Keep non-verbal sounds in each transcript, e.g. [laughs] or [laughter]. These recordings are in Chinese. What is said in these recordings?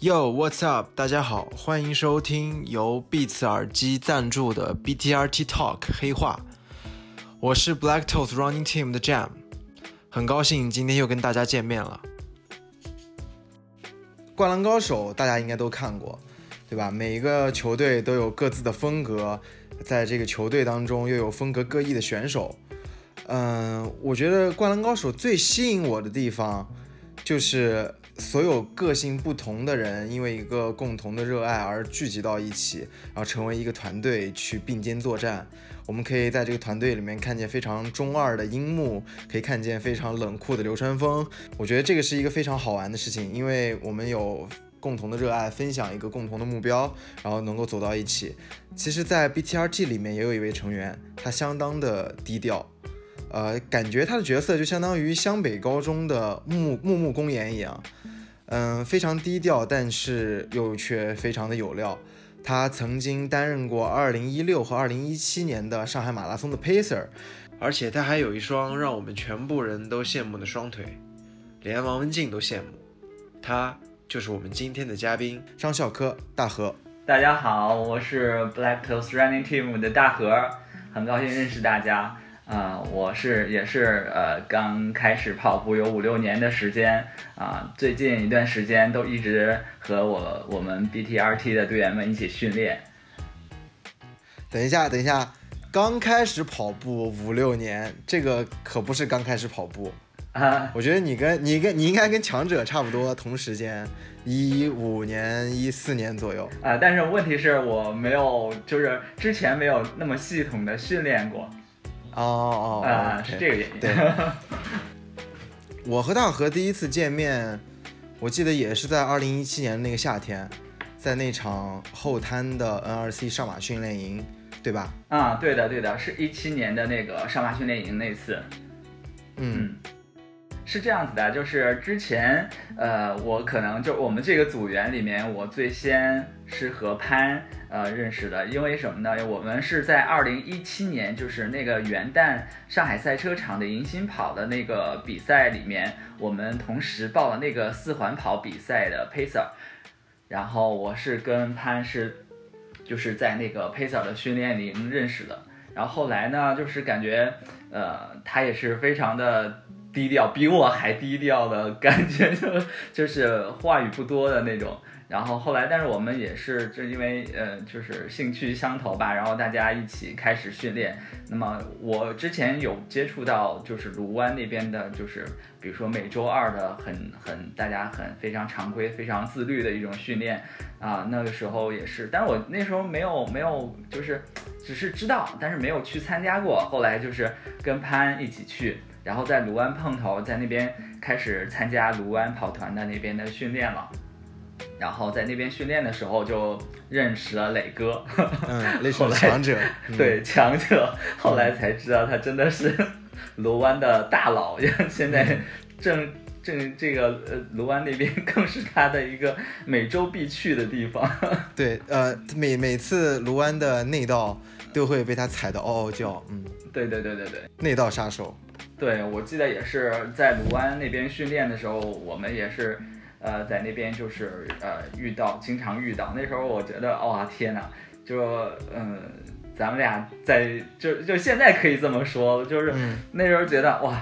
Yo, what's up？大家好，欢迎收听由 Beats 耳机赞助的 BTRT Talk 黑话。我是 Black Toast Running Team 的 Jam，很高兴今天又跟大家见面了。灌篮高手大家应该都看过，对吧？每一个球队都有各自的风格，在这个球队当中又有风格各异的选手。嗯，我觉得灌篮高手最吸引我的地方就是。所有个性不同的人，因为一个共同的热爱而聚集到一起，然后成为一个团队去并肩作战。我们可以在这个团队里面看见非常中二的樱木，可以看见非常冷酷的流川枫。我觉得这个是一个非常好玩的事情，因为我们有共同的热爱，分享一个共同的目标，然后能够走到一起。其实，在 BTRG 里面也有一位成员，他相当的低调，呃，感觉他的角色就相当于湘北高中的木木木公园一样。嗯，非常低调，但是又却非常的有料。他曾经担任过2016和2017年的上海马拉松的 pacer，而且他还有一双让我们全部人都羡慕的双腿，连王文静都羡慕。他就是我们今天的嘉宾张笑科大河。大家好，我是 Black Toast Running Team 的大河，很高兴认识大家。啊，我是也是呃，刚开始跑步有五六年的时间啊，最近一段时间都一直和我我们 BTRT 的队员们一起训练。等一下，等一下，刚开始跑步五六年，这个可不是刚开始跑步啊。我觉得你跟你跟你应该跟强者差不多同时间，一五年一四年左右啊。但是问题是我没有，就是之前没有那么系统的训练过。哦哦啊，是这个原因。对，我和大河第一次见面，我记得也是在二零一七年那个夏天，在那场后滩的 NRC 上马训练营，对吧？啊，对的，对的，是一七年的那个上马训练营那次。嗯。是这样子的，就是之前，呃，我可能就我们这个组员里面，我最先是和潘呃认识的，因为什么呢？我们是在二零一七年，就是那个元旦上海赛车场的迎新跑的那个比赛里面，我们同时报了那个四环跑比赛的 pacer，然后我是跟潘是就是在那个 pacer 的训练营认识的，然后后来呢，就是感觉呃他也是非常的。低调比我还低调的感觉，[laughs] 就就是话语不多的那种。然后后来，但是我们也是就因为呃，就是兴趣相投吧，然后大家一起开始训练。那么我之前有接触到，就是卢湾那边的，就是比如说每周二的很很大家很非常常规、非常自律的一种训练啊。那个时候也是，但是我那时候没有没有就是只是知道，但是没有去参加过。后来就是跟潘一起去。然后在卢湾碰头，在那边开始参加卢湾跑团的那边的训练了。然后在那边训练的时候就认识了磊哥，嗯，磊哥强者，[laughs] 对强者。后来才知道他真的是卢湾的大佬，现在正正这个呃卢湾那边更是他的一个每周必去的地方。[laughs] 对，呃，每每次卢湾的内道都会被他踩得嗷嗷叫，嗯，对对对对对，内道杀手。对，我记得也是在卢湾那边训练的时候，我们也是，呃，在那边就是呃遇到，经常遇到。那时候我觉得，哇，天哪，就嗯，咱们俩在就就现在可以这么说，就是那时候觉得，哇，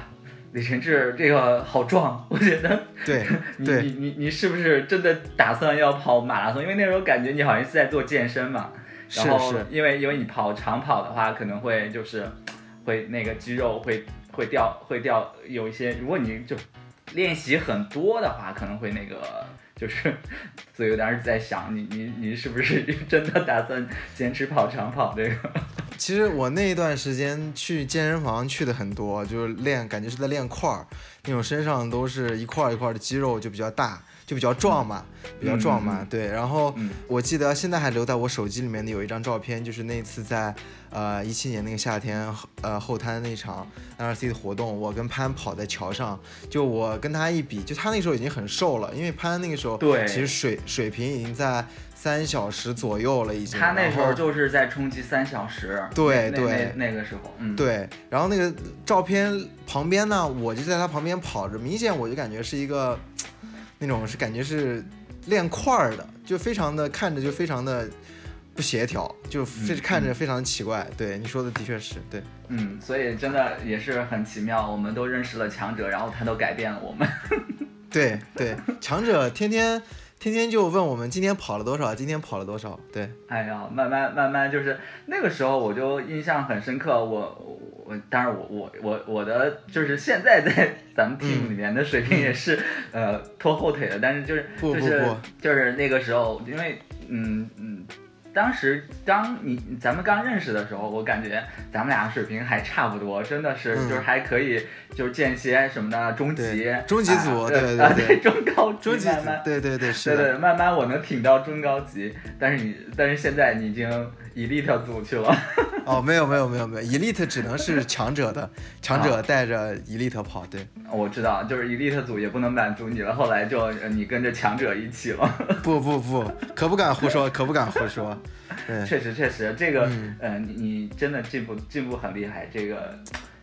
李晨志这个好壮，我觉得，[laughs] 对，你你你你是不是真的打算要跑马拉松？因为那时候感觉你好像是在做健身嘛，然后因为因为你跑长跑的话，可能会就是会那个肌肉会。会掉，会掉，有一些。如果你就练习很多的话，可能会那个，就是，所以有点在想，你你你是不是真的打算坚持跑长跑这个？其实我那一段时间去健身房去的很多，就是练，感觉是在练块儿，那种身上都是一块一块的肌肉就比较大，就比较壮嘛，比较壮嘛，对。然后我记得现在还留在我手机里面的有一张照片，就是那次在呃一七年那个夏天，呃后滩那场 NRC 的活动，我跟潘跑在桥上，就我跟他一比，就他那时候已经很瘦了，因为潘那个时候对其实水水平已经在三小时左右了，已经。他那时候就是在冲击三小时。对对，那个时候，嗯，对。然后那个照片旁边呢，我就在他旁边跑着，明显我就感觉是一个。那种是感觉是练块儿的，就非常的看着就非常的不协调，就非看着非常奇怪。对你说的的确是对，嗯，所以真的也是很奇妙，我们都认识了强者，然后他都改变了我们。[laughs] 对对，强者天天。天天就问我们今天跑了多少，今天跑了多少？对，哎呀，慢慢慢慢就是那个时候我就印象很深刻。我我当然我我我我的就是现在在咱们 team 里面的水平也是 [laughs] 呃拖后腿的，但是就是就是就是那个时候，因为嗯嗯。当时当你咱们刚认识的时候，我感觉咱们俩水平还差不多，真的是就是还可以，就是间歇什么的中级中级组，对对对，中高级慢慢对对对是对对慢慢我能挺到中高级，但是你但是现在你已经 elite 组去了。哦，没有没有没有没有，elite 只能是 [laughs] 强者的，强者带着 elite 跑，对，我知道，就是 elite 组也不能满足你了，后来就你跟着强者一起了。不不不，可不敢胡说，[laughs] 可不敢胡说。确实确实，这个，嗯，你你真的进步进步很厉害，这个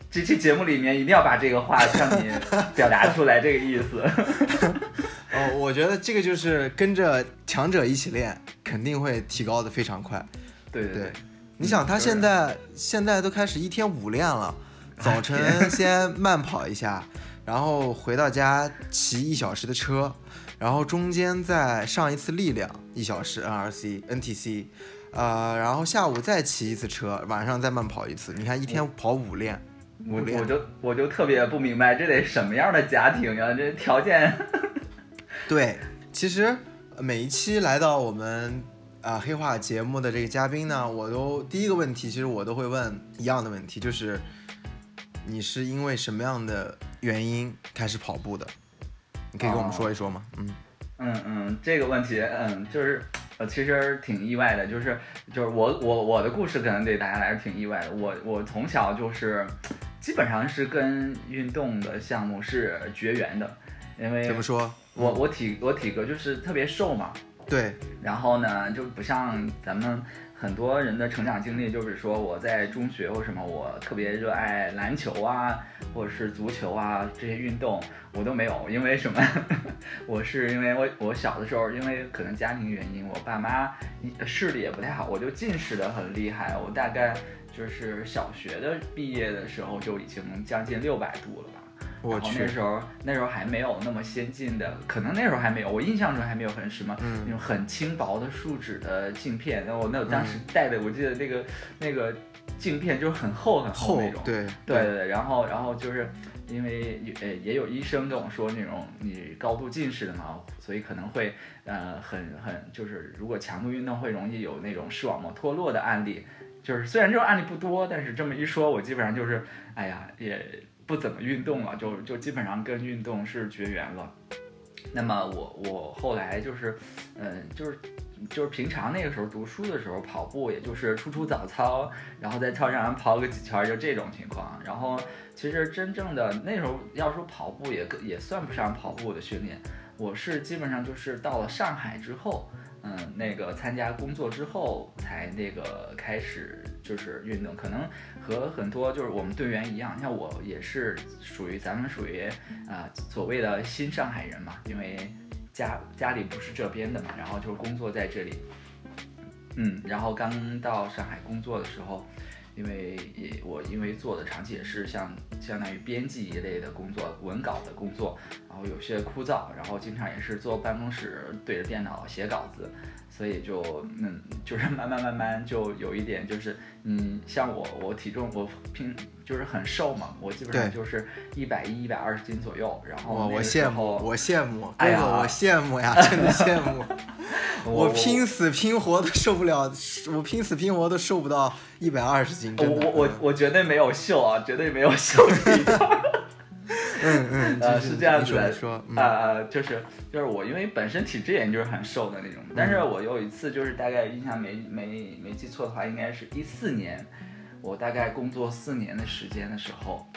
这期节目里面一定要把这个话向你 [laughs] 表达出来，这个意思。哦，我觉得这个就是跟着强者一起练，肯定会提高的非常快。对对对。你想他现在现在都开始一天五练了，[laughs] 早晨先慢跑一下，然后回到家骑一小时的车，然后中间再上一次力量一小时 NRC NTC，呃，然后下午再骑一次车，晚上再慢跑一次。你看一天跑五练，我我就我就特别不明白这得什么样的家庭呀？这条件。[laughs] 对，其实每一期来到我们。啊，黑化节目的这个嘉宾呢，我都第一个问题，其实我都会问一样的问题，就是你是因为什么样的原因开始跑步的？你可以跟我们说一说吗？嗯嗯嗯，这个问题，嗯，就是呃，其实挺意外的，就是就是我我我的故事可能对大家来说挺意外的。我我从小就是基本上是跟运动的项目是绝缘的，因为怎么说？我我体我体格就是特别瘦嘛。对，然后呢，就不像咱们很多人的成长经历，就是说我在中学或什么，我特别热爱篮球啊，或者是足球啊这些运动，我都没有，因为什么？[laughs] 我是因为我我小的时候，因为可能家庭原因，我爸妈视力也不太好，我就近视的很厉害，我大概就是小学的毕业的时候就已经将近六百度了吧。然后那时候那时候还没有那么先进的，可能那时候还没有，我印象中还没有很什么那种很轻薄的树脂的镜片。然后我那当时戴的，我记得那个那个镜片就是很厚很厚那种。对对对。然后然后就是因为呃也有医生跟我说那种你高度近视的嘛，所以可能会呃很很就是如果强度运动会容易有那种视网膜脱落的案例。就是虽然这种案例不多，但是这么一说，我基本上就是哎呀也。不怎么运动了，就就基本上跟运动是绝缘了。那么我我后来就是，嗯，就是就是平常那个时候读书的时候跑步，也就是出出早操，然后在操场上跑个几圈，就这种情况。然后其实真正的那时候要说跑步也也算不上跑步的训练，我是基本上就是到了上海之后。嗯，那个参加工作之后才那个开始就是运动，可能和很多就是我们队员一样，像我也是属于咱们属于啊所谓的新上海人嘛，因为家家里不是这边的嘛，然后就是工作在这里，嗯，然后刚到上海工作的时候。因为也我因为做的长期也是像相当于编辑一类的工作，文稿的工作，然后有些枯燥，然后经常也是坐办公室对着电脑写稿子，所以就嗯就是慢慢慢慢就有一点就是嗯像我我体重我平。就是很瘦嘛，我基本上就是一百一、一百二十斤左右。然后我羡慕，我羡慕，哥哥，我羡慕呀，[laughs] 真的羡慕。[laughs] 我拼死拼活都受不了，我拼死拼活都瘦不到一百二十斤。我我我我绝对没有秀啊，绝对没有秀这一段。嗯嗯，呃，是这样子的，说，呃，就是就是我因为本身体质也就是很瘦的那种，但是我有一次就是大概印象没没没记错的话，应该是一四年，我大概工作四年的时间的时候，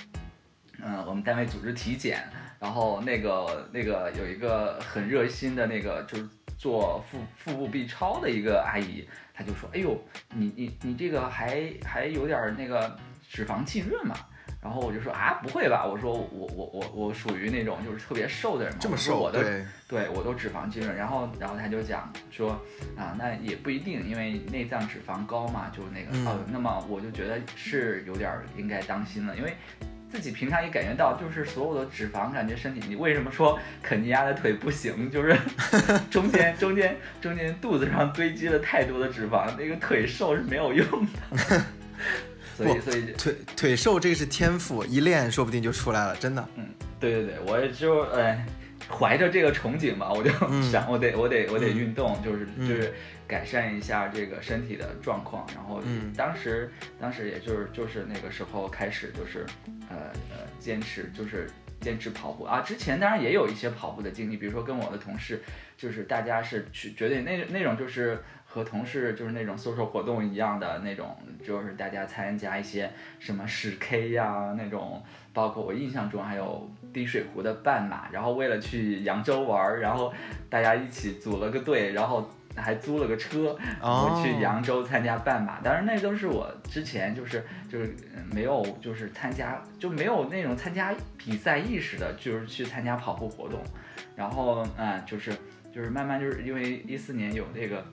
嗯，我们单位组织体检，然后那个那个有一个很热心的那个就是做腹腹部 B 超的一个阿姨，她就说，哎呦，你你你这个还还有点那个脂肪浸润嘛。然后我就说啊，不会吧？我说我我我我属于那种就是特别瘦的人嘛。这么瘦，我对，对我都脂肪浸润。然后然后他就讲说啊，那也不一定，因为内脏脂肪高嘛，就那个呃，那么我就觉得是有点应该当心了，因为自己平常也感觉到，就是所有的脂肪，感觉身体你为什么说肯尼亚的腿不行？就是 [laughs] 中间中间中间肚子上堆积了太多的脂肪，那个腿瘦是没有用的。[laughs] 所以，所以腿腿瘦这个是天赋，一练说不定就出来了，真的。嗯，对对对，我就呃怀着这个憧憬吧，我就 [laughs] 想，我得我得我得运动，就是就是改善一下这个身体的状况。然后当时当时也就是就是那个时候开始就是呃呃坚持就是坚持跑步啊。之前当然也有一些跑步的经历，比如说跟我的同事，就是大家是去绝对那那种就是。和同事就是那种 social 活动一样的那种，就是大家参加一些什么十 K 呀那种，包括我印象中还有滴水湖的半马，然后为了去扬州玩，然后大家一起组了个队，然后还租了个车，我去扬州参加半马。当然那都是我之前就是就是没有就是参加就没有那种参加比赛意识的，就是去参加跑步活动。然后嗯，就是就是慢慢就是因为一四年有这个。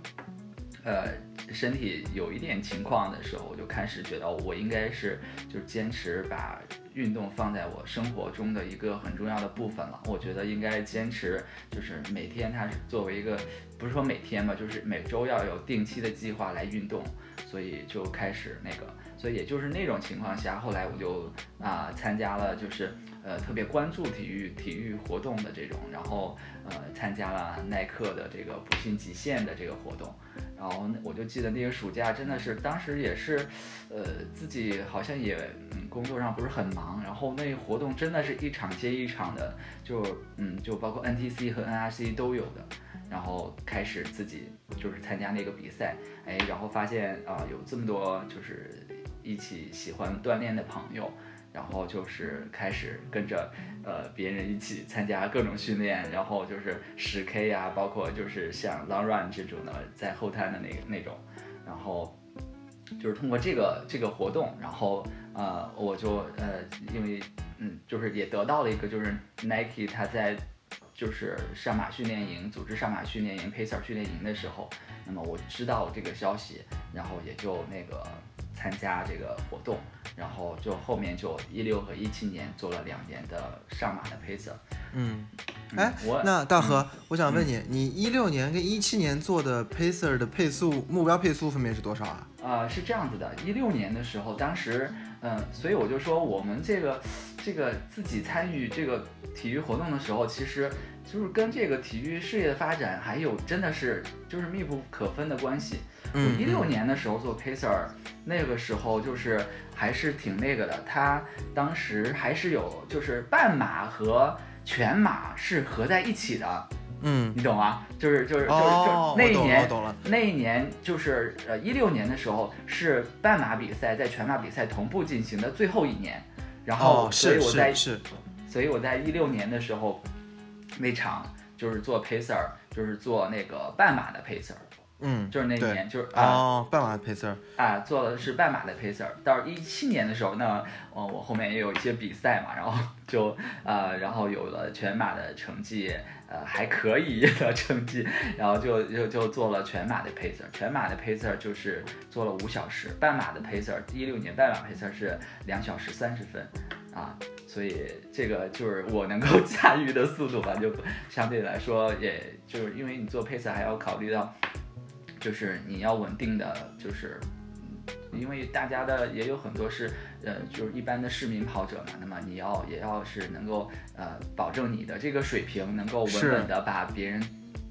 呃，身体有一点情况的时候，我就开始觉得我应该是就坚持把运动放在我生活中的一个很重要的部分了。我觉得应该坚持，就是每天它是作为一个，不是说每天吧，就是每周要有定期的计划来运动。所以就开始那个，所以也就是那种情况下，后来我就啊参加了，就是呃特别关注体育体育活动的这种，然后呃参加了耐克的这个普信极限的这个活动。然后我就记得那个暑假真的是，当时也是，呃，自己好像也工作上不是很忙，然后那活动真的是一场接一场的，就嗯就包括 NTC 和 NRC 都有的，然后开始自己就是参加那个比赛，哎，然后发现啊有这么多就是一起喜欢锻炼的朋友。然后就是开始跟着呃别人一起参加各种训练，然后就是十 K 呀，包括就是像 Long Run 这种的在后滩的那那种，然后就是通过这个这个活动，然后呃我就呃因为嗯就是也得到了一个就是 Nike 他在就是上马训练营组织上马训练营 Pacer 训练营的时候，那么我知道这个消息，然后也就那个。参加这个活动，然后就后面就一六和一七年做了两年的上马的 pacer。嗯，哎，那大河，我想问你，你一六年跟一七年做的 pacer 的配速目标配速分别是多少啊？啊，是这样子的，一六年的时候，当时，嗯，所以我就说我们这个这个自己参与这个体育活动的时候，其实就是跟这个体育事业的发展还有真的是就是密不可分的关系。嗯一六年的时候做 pacer，那个时候就是还是挺那个的。他当时还是有就是半马和全马是合在一起的。嗯，你懂吗？就是就是就是就那一年，那一年就是呃一六年的时候是半马比赛在全马比赛同步进行的最后一年。然后所以我在是，所以我在一六年的时候那场就是做 pacer，就是做那个半马的 pacer。嗯，就是那一年，就是啊，半马的 pacer 啊，做的是半马的 pacer。到一七年的时候，那呃，我后面也有一些比赛嘛，然后就呃，然后有了全马的成绩，呃，还可以的成绩，然后就就就做了全马的配色。全马的配色就是做了五小时，半马的 pacer 一六年半马配色是两小时三十分，啊，所以这个就是我能够驾驭的速度吧，就相对来说，也就是因为你做配色还要考虑到。就是你要稳定的，就是，因为大家的也有很多是，呃，就是一般的市民跑者嘛，那么你要也要是能够，呃，保证你的这个水平能够稳稳的把别人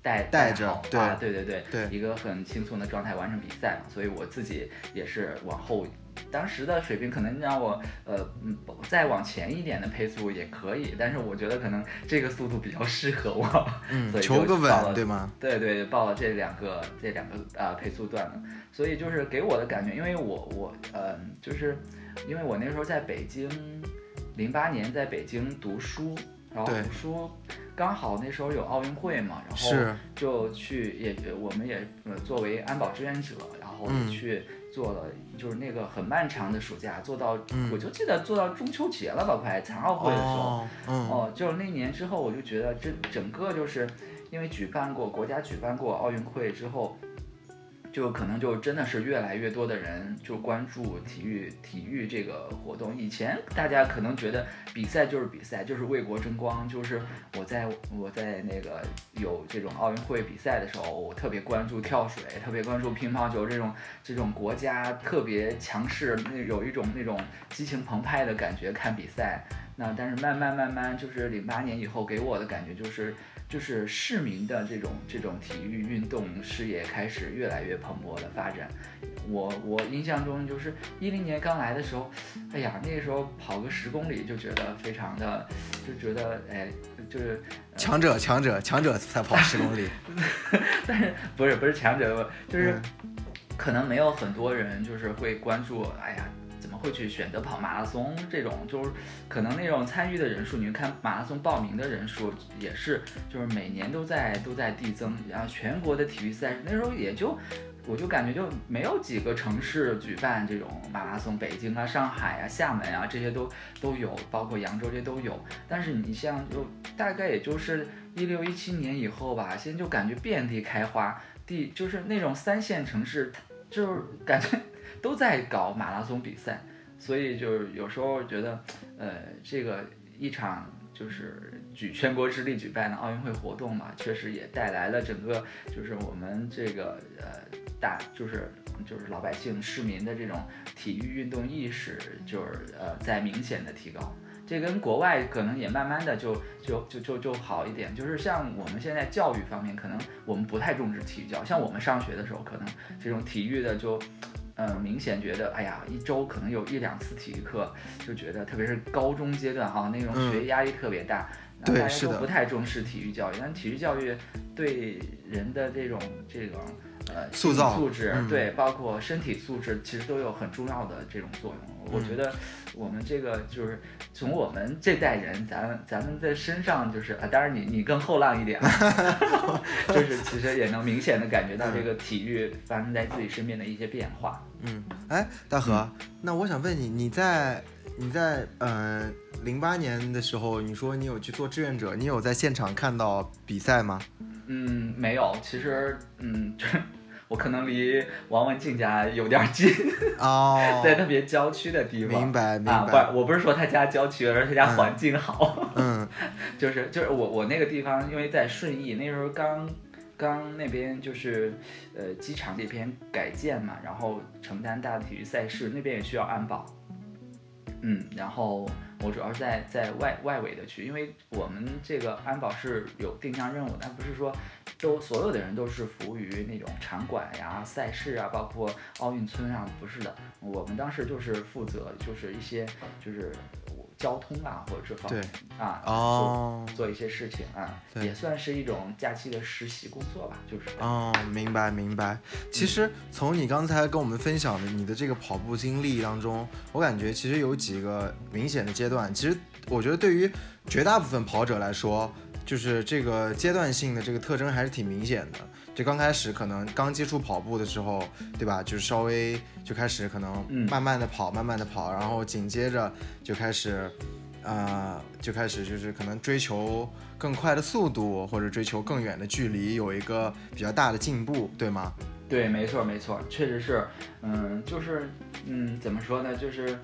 带带着，对对对对对，一个很轻松的状态完成比赛嘛。所以我自己也是往后。当时的水平可能让我呃嗯再往前一点的配速也可以，但是我觉得可能这个速度比较适合我，嗯，求个稳对吗？对对，报了这两个这两个啊配速段了，所以就是给我的感觉，因为我我呃就是因为我那时候在北京，零八年在北京读书，然后读书刚好那时候有奥运会嘛，然后就去也我们也作为安保志愿者，然后去。做了就是那个很漫长的暑假，做到我就记得做到中秋节了吧，快残奥会的时候，哦，就是那年之后，我就觉得这整个就是因为举办过国家举办过奥运会之后。就可能就真的是越来越多的人就关注体育体育这个活动。以前大家可能觉得比赛就是比赛，就是为国争光。就是我在我在那个有这种奥运会比赛的时候，我特别关注跳水，特别关注乒乓球这种这种国家特别强势，那有一种那种激情澎湃的感觉看比赛。那但是慢慢慢慢就是零八年以后给我的感觉就是。就是市民的这种这种体育运动事业开始越来越蓬勃的发展。我我印象中就是一零年刚来的时候，哎呀，那个时候跑个十公里就觉得非常的，就觉得哎，就是强者强者强者才跑十公里。[laughs] 但是不是不是强者，就是可能没有很多人就是会关注，哎呀。会去选择跑马拉松这种，就是可能那种参与的人数，你看马拉松报名的人数也是，就是每年都在都在递增。然后全国的体育赛事那时候也就，我就感觉就没有几个城市举办这种马拉松，北京啊、上海啊、厦门啊这些都都有，包括扬州这都有。但是你像就大概也就是一六一七年以后吧，现在就感觉遍地开花，地就是那种三线城市，就是感觉 [laughs] 都在搞马拉松比赛。所以就是有时候觉得，呃，这个一场就是举全国之力举办的奥运会活动嘛，确实也带来了整个就是我们这个呃大就是就是老百姓市民的这种体育运动意识，就是呃在明显的提高。这跟国外可能也慢慢的就就就就就好一点。就是像我们现在教育方面，可能我们不太重视体育教，像我们上学的时候，可能这种体育的就。嗯，明显觉得，哎呀，一周可能有一两次体育课，就觉得，特别是高中阶段哈，那种学业压力特别大，大家都不太重视体育教育。但体育教育对人的这种这种呃塑造。素质，对，包括身体素质，其实都有很重要的这种作用。我觉得我们这个就是从我们这代人，咱咱们在身上就是啊，当然你你更后浪一点，[laughs] [laughs] 就是其实也能明显的感觉到这个体育发生在自己身边的一些变化。嗯，哎，大河，那我想问你，你在你在嗯零八年的时候，你说你有去做志愿者，你有在现场看到比赛吗？嗯，没有，其实嗯。我可能离王文静家有点近哦，[laughs] 在特别郊区的地方。明白明白。不，我不是说他家郊区，而是他家环境好。嗯，[laughs] 就是就是我我那个地方，因为在顺义，那时候刚刚那边就是呃机场这边改建嘛，然后承担大的体育赛事，那边也需要安保。嗯，然后。我主要是在在外外围的区，因为我们这个安保是有定向任务，但不是说都所有的人都是服务于那种场馆呀、赛事啊，包括奥运村啊，不是的。我们当时就是负责就是一些就是。交通啊，或者这方面啊，哦，做一些事情啊，也算是一种假期的实习工作吧，就是哦，明白明白。其实从你刚才跟我们分享的你的这个跑步经历当中，我感觉其实有几个明显的阶段。其实我觉得对于绝大部分跑者来说，就是这个阶段性的这个特征还是挺明显的。就刚开始可能刚接触跑步的时候，对吧？就是稍微就开始可能慢慢的跑，慢慢的跑，然后紧接着就开始，呃，就开始就是可能追求更快的速度，或者追求更远的距离，有一个比较大的进步，对吗？对，没错，没错，确实是，嗯，就是，嗯，怎么说呢？就是，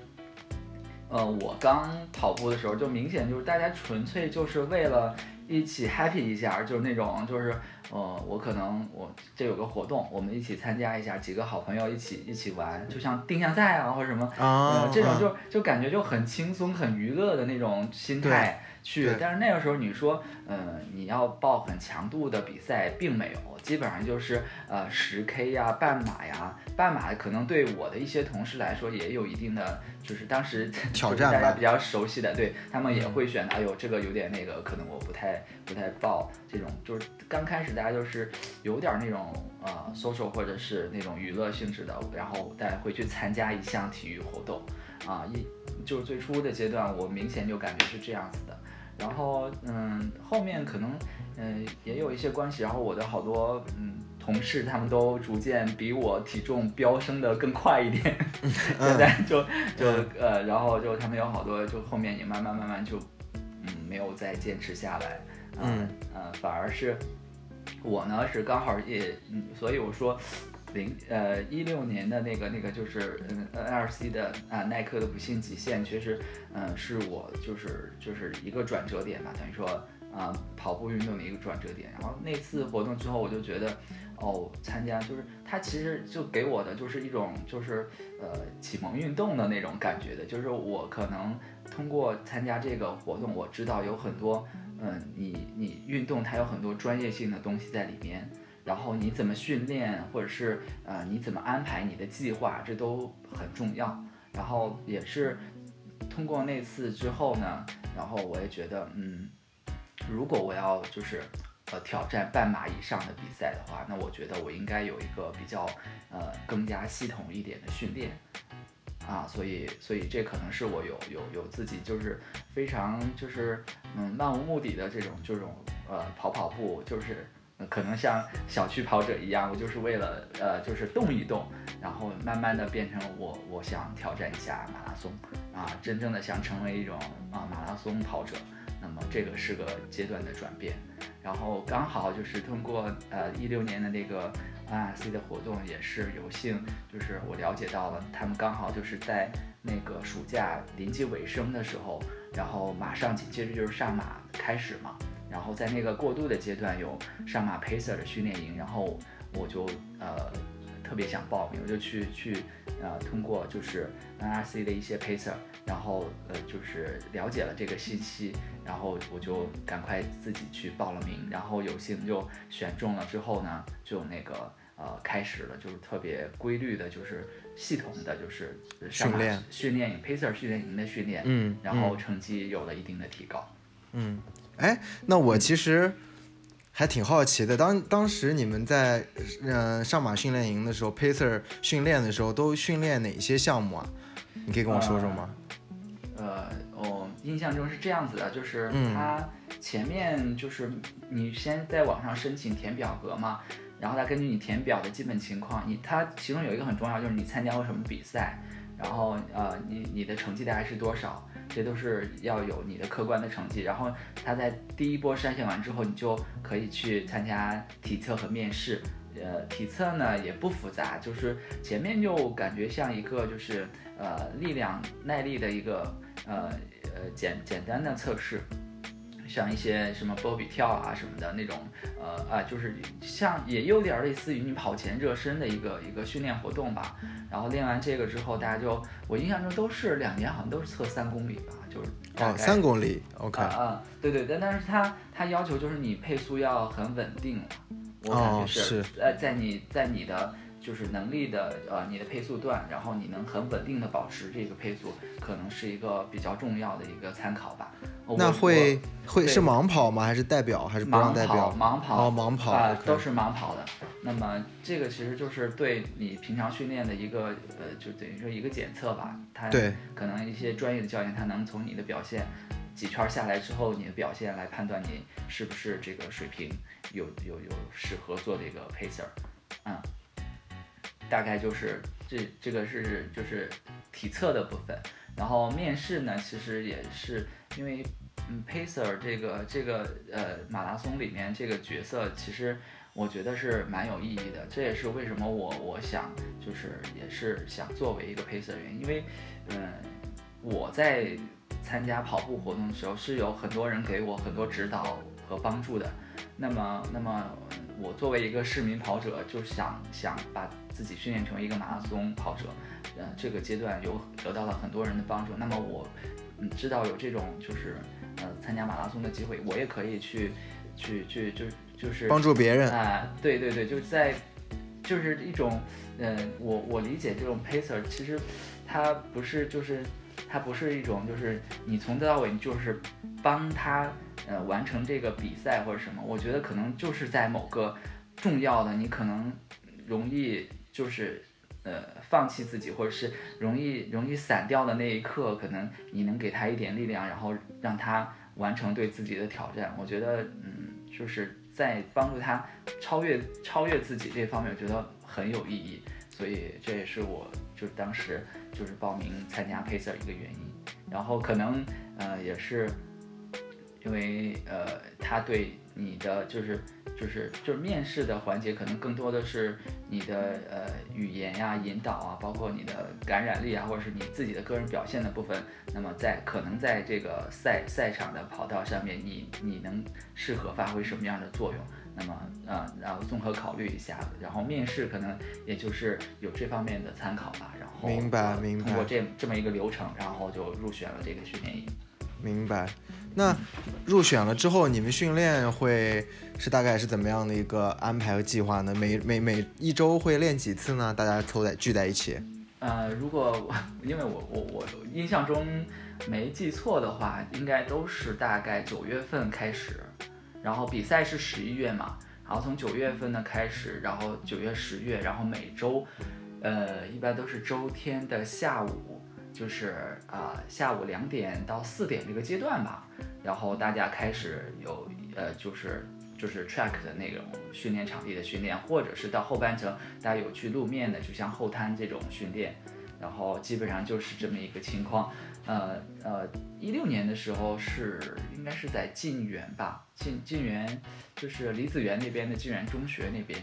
呃，我刚跑步的时候，就明显就是大家纯粹就是为了。一起 happy 一下，就是那种，就是呃，我可能我这有个活动，我们一起参加一下，几个好朋友一起一起玩，就像定向赛啊或者什么，呃，这种就就感觉就很轻松、很娱乐的那种心态。去，但是那个时候你说，嗯，你要报很强度的比赛，并没有，基本上就是呃十 K 呀、半马呀，半马可能对我的一些同事来说也有一定的，就是当时 [laughs] 挑战，大家比较熟悉的，对他们也会选，哎呦，这个有点那个，可能我不太不太报这种，就是刚开始大家就是有点那种呃 social 或者是那种娱乐性质的，然后大家会去参加一项体育活动，啊，一就是最初的阶段，我明显就感觉是这样子的。然后，嗯，后面可能，嗯，也有一些关系。然后我的好多，嗯，同事他们都逐渐比我体重飙升的更快一点。现在就 [laughs] 就呃，然后就他们有好多，就后面也慢慢慢慢就，嗯，没有再坚持下来。嗯呃，反而是我呢是刚好也，所以我说。零呃一六年的那个那个就是嗯 N R C 的啊耐克的不幸极限，确实嗯是我就是就是一个转折点吧，等于说啊跑步运动的一个转折点。然后那次活动之后，我就觉得哦参加就是它其实就给我的就是一种就是呃启蒙运动的那种感觉的，就是我可能通过参加这个活动，我知道有很多嗯你你运动它有很多专业性的东西在里面。然后你怎么训练，或者是呃你怎么安排你的计划，这都很重要。然后也是通过那次之后呢，然后我也觉得，嗯，如果我要就是呃挑战半马以上的比赛的话，那我觉得我应该有一个比较呃更加系统一点的训练啊。所以所以这可能是我有有有自己就是非常就是嗯漫无目的的这种这种呃跑跑步就是。可能像小区跑者一样，我就是为了呃，就是动一动，然后慢慢的变成我，我想挑战一下马拉松啊，真正的想成为一种啊马拉松跑者。那么这个是个阶段的转变，然后刚好就是通过呃一六年的那个 NRC 的活动，也是有幸就是我了解到了，他们刚好就是在那个暑假临近尾声的时候，然后马上紧接着就是上马开始嘛。然后在那个过渡的阶段有上马 pacer 的训练营，然后我就呃特别想报名，我就去去呃通过就是 NRC 的一些 pacer，然后呃就是了解了这个信息，然后我就赶快自己去报了名，然后有幸就选中了之后呢，就那个呃开始了就是特别规律的，就是系统的就是训练训练营 pacer 训练营的训练，嗯，然后成绩有了一定的提高，嗯。哎，那我其实还挺好奇的。当当时你们在嗯上马训练营的时候，pacer 训练的时候都训练哪些项目啊？你可以跟我说说吗？呃，我印象中是这样子的，就是他前面就是你先在网上申请填表格嘛，然后他根据你填表的基本情况，你他其中有一个很重要，就是你参加过什么比赛，然后呃你你的成绩大概是多少。这都是要有你的客观的成绩，然后他在第一波筛选完之后，你就可以去参加体测和面试。呃，体测呢也不复杂，就是前面就感觉像一个就是呃力量耐力的一个呃呃简简单的测试。像一些什么波比跳啊什么的那种，呃啊，就是像也有点类似于你跑前热身的一个一个训练活动吧。然后练完这个之后，大家就我印象中都是两年，好像都是测三公里吧，就是哦三公里，OK 啊，对对，但但是它它要求就是你配速要很稳定，我感觉是呃在你在你的。就是能力的，呃，你的配速段，然后你能很稳定的保持这个配速，可能是一个比较重要的一个参考吧。那会会是盲跑吗？还是代表？还是不让代表？盲跑，哦，盲跑啊，都是盲跑的。那么这个其实就是对你平常训练的一个，呃，就等于说一个检测吧。它对，可能一些专业的教练他能从你的表现几圈下来之后，你的表现来判断你是不是这个水平有有有适合做这个 pacer，嗯。大概就是这这个是就是体测的部分，然后面试呢，其实也是因为嗯，pacer 这个这个呃马拉松里面这个角色，其实我觉得是蛮有意义的。这也是为什么我我想就是也是想作为一个 pacer 的原因，因为嗯我在参加跑步活动的时候是有很多人给我很多指导和帮助的。那么那么我作为一个市民跑者，就想想把自己训练成一个马拉松跑者，呃，这个阶段有得到了很多人的帮助。那么我嗯知道有这种就是呃参加马拉松的机会，我也可以去去去就是就是帮助别人啊，对对对，就是在就是一种嗯，我我理解这种 pacer 其实它不是就是它不是一种就是你从头到尾就是帮他。呃，完成这个比赛或者什么，我觉得可能就是在某个重要的，你可能容易就是呃放弃自己，或者是容易容易散掉的那一刻，可能你能给他一点力量，然后让他完成对自己的挑战。我觉得，嗯，就是在帮助他超越超越自己这方面，我觉得很有意义。所以这也是我就是当时就是报名参加 Pacer 一个原因。然后可能呃也是。因为呃，他对你的就是就是就是面试的环节，可能更多的是你的呃语言呀、引导啊，包括你的感染力啊，或者是你自己的个人表现的部分。那么在可能在这个赛赛场的跑道上面，你你能适合发挥什么样的作用？那么呃，然后综合考虑一下，然后面试可能也就是有这方面的参考吧。然后明白明白。通过这这么一个流程，然后就入选了这个训练营。明白。那入选了之后，你们训练会是大概是怎么样的一个安排和计划呢？每每每一周会练几次呢？大家凑在聚在一起？呃，如果因为我我我印象中没记错的话，应该都是大概九月份开始，然后比赛是十一月嘛，然后从九月份呢开始，然后九月十月，然后每周，呃，一般都是周天的下午。就是啊，下午两点到四点这个阶段吧，然后大家开始有呃，就是就是 track 的那种训练场地的训练，或者是到后半程大家有去路面的，就像后滩这种训练，然后基本上就是这么一个情况。呃呃，一六年的时候是应该是在晋源吧，晋晋源就是李子园那边的晋源中学那边，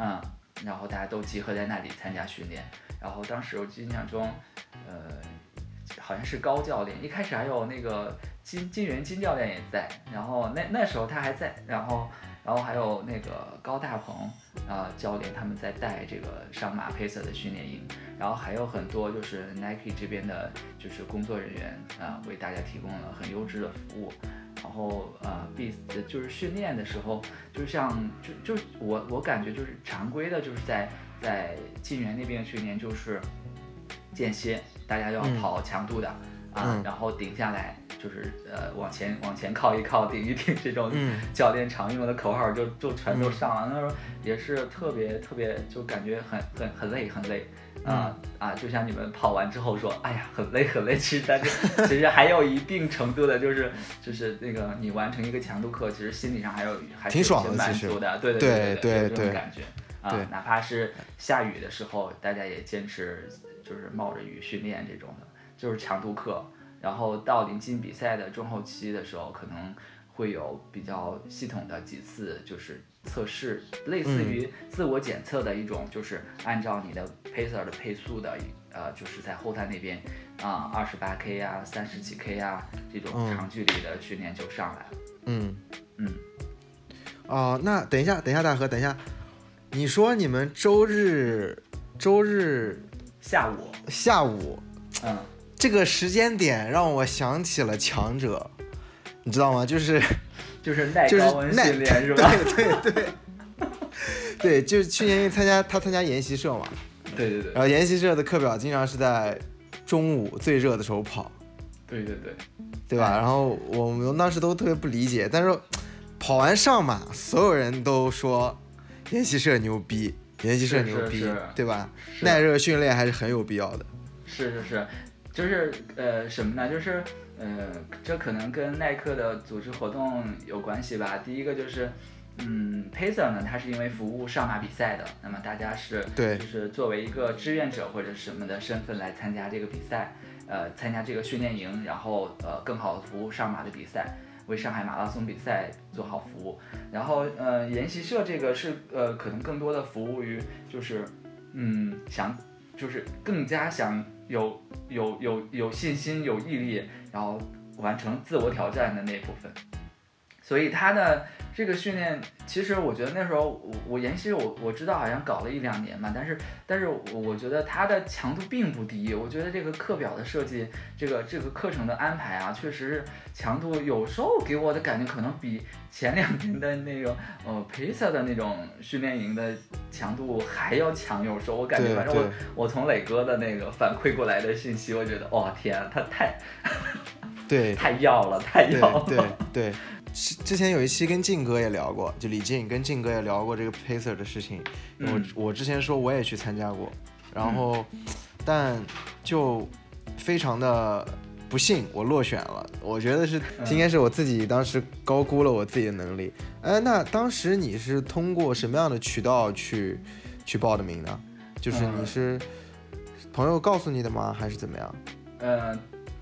嗯，然后大家都集合在那里参加训练。然后当时我印象中，呃，好像是高教练，一开始还有那个金金元金教练也在，然后那那时候他还在，然后然后还有那个高大鹏啊教练他们在带这个上马配色的训练营，然后还有很多就是 Nike 这边的就是工作人员啊为大家提供了很优质的服务，然后呃 B 就是训练的时候，就像就就我我感觉就是常规的就是在。在晋源那边训练就是间歇，大家要跑强度的啊，然后顶下来就是呃往前往前靠一靠，顶一顶这种 [laughs] 教练常用的口号就就全都上了。那时候也是特别特别，就感觉很很很累很累啊啊！就像你们跑完之后说，哎呀很累很累，其实但是 [laughs] 其实还有一定程度的，就是就是那个你完成一个强度课，其实心理上还有还是挺满足的，对对对对，这种感觉。啊，哪怕是下雨的时候，大家也坚持就是冒着雨训练这种的，就是强度课。然后到临近比赛的中后期的时候，可能会有比较系统的几次就是测试，类似于自我检测的一种，就是按照你的 pacer 的配速的，呃，就是在后台那边啊，二十八 k 啊，三十几 k 啊这种长距离的训练就上来了。嗯嗯。哦，那等一下，等一下，大河，等一下。你说你们周日周日下午？下午，嗯，这个时间点让我想起了强者，你知道吗？就是 [laughs] 就是耐高温训练是吧？对 [laughs] 对对，[laughs] 对，就是去年参加他参加研习社嘛，对对对，然后研习社的课表经常是在中午最热的时候跑，对对对，对吧？然后我们当时都特别不理解，但是跑完上马，所有人都说。研习社牛逼，练习社牛逼，对吧？耐热训练还是很有必要的。是是是，就是呃什么呢？就是呃，这可能跟耐克的组织活动有关系吧。第一个就是，嗯，Pacer 呢，它是因为服务上马比赛的，那么大家是对，就是作为一个志愿者或者什么的身份来参加这个比赛，呃，参加这个训练营，然后呃，更好的服务上马的比赛。为上海马拉松比赛做好服务，然后呃研习社这个是呃可能更多的服务于就是嗯想就是更加想有有有有信心有毅力，然后完成自我挑战的那部分，所以他的。这个训练其实我觉得那时候我我延期我我知道好像搞了一两年嘛，但是但是我我觉得它的强度并不低，我觉得这个课表的设计，这个这个课程的安排啊，确实强度有时候给我的感觉可能比前两年的那个呃 Pacer 的那种训练营的强度还要强，有时候我感觉反正我我从磊哥的那个反馈过来的信息，我觉得哇天，他太对 [laughs] 太要了，太要了，对对。之前有一期跟静哥也聊过，就李静跟静哥也聊过这个 pacer 的事情。我我之前说我也去参加过，然后但就非常的不幸，我落选了。我觉得是应该是我自己当时高估了我自己的能力。哎，那当时你是通过什么样的渠道去去报的名呢？就是你是朋友告诉你的吗？还是怎么样？呃。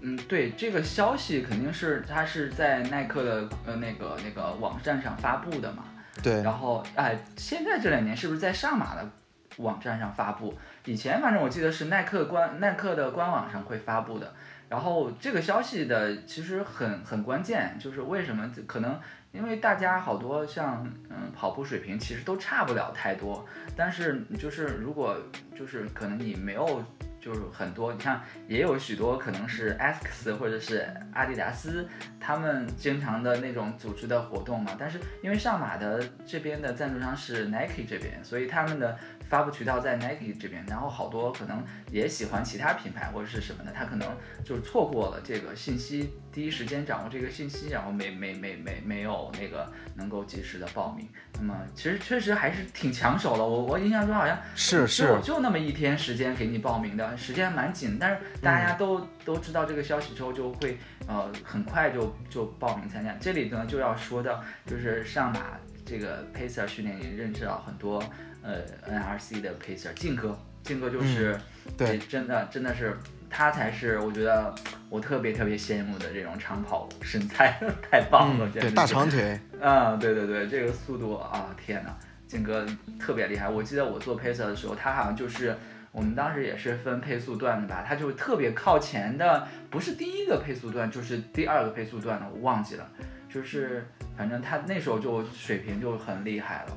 嗯，对，这个消息肯定是他是在耐克的呃那个那个网站上发布的嘛。对。然后哎，现在这两年是不是在上马的网站上发布？以前反正我记得是耐克官耐克的官网上会发布的。然后这个消息的其实很很关键，就是为什么？可能因为大家好多像嗯跑步水平其实都差不了太多，但是就是如果就是可能你没有。就是很多，你像也有许多可能是 X 或者是阿迪达斯，他们经常的那种组织的活动嘛。但是因为上马的这边的赞助商是 Nike 这边，所以他们的。发布渠道在 Nike 这边，然后好多可能也喜欢其他品牌或者是什么的，他可能就是错过了这个信息，第一时间掌握这个信息，然后没没没没没有那个能够及时的报名。那么其实确实还是挺抢手的，我我印象中好像是是就那么一天时间给你报名的，时间蛮紧，但是大家都都知道这个消息之后，就会呃很快就就报名参加。这里呢就要说到，就是上马这个 Pacer 训练营认识到很多。呃，NRC 的 Pacer 静哥，静哥就是对，真的真的是他才是我觉得我特别特别羡慕的这种长跑身材，[laughs] 太棒了，对，大长腿，啊，对对对，这个速度啊，天哪，静哥特别厉害。我记得我做 Pacer 的时候，他好像就是我们当时也是分配速段的吧，他就特别靠前的，不是第一个配速段，就是第二个配速段的，我忘记了，就是反正他那时候就水平就很厉害了。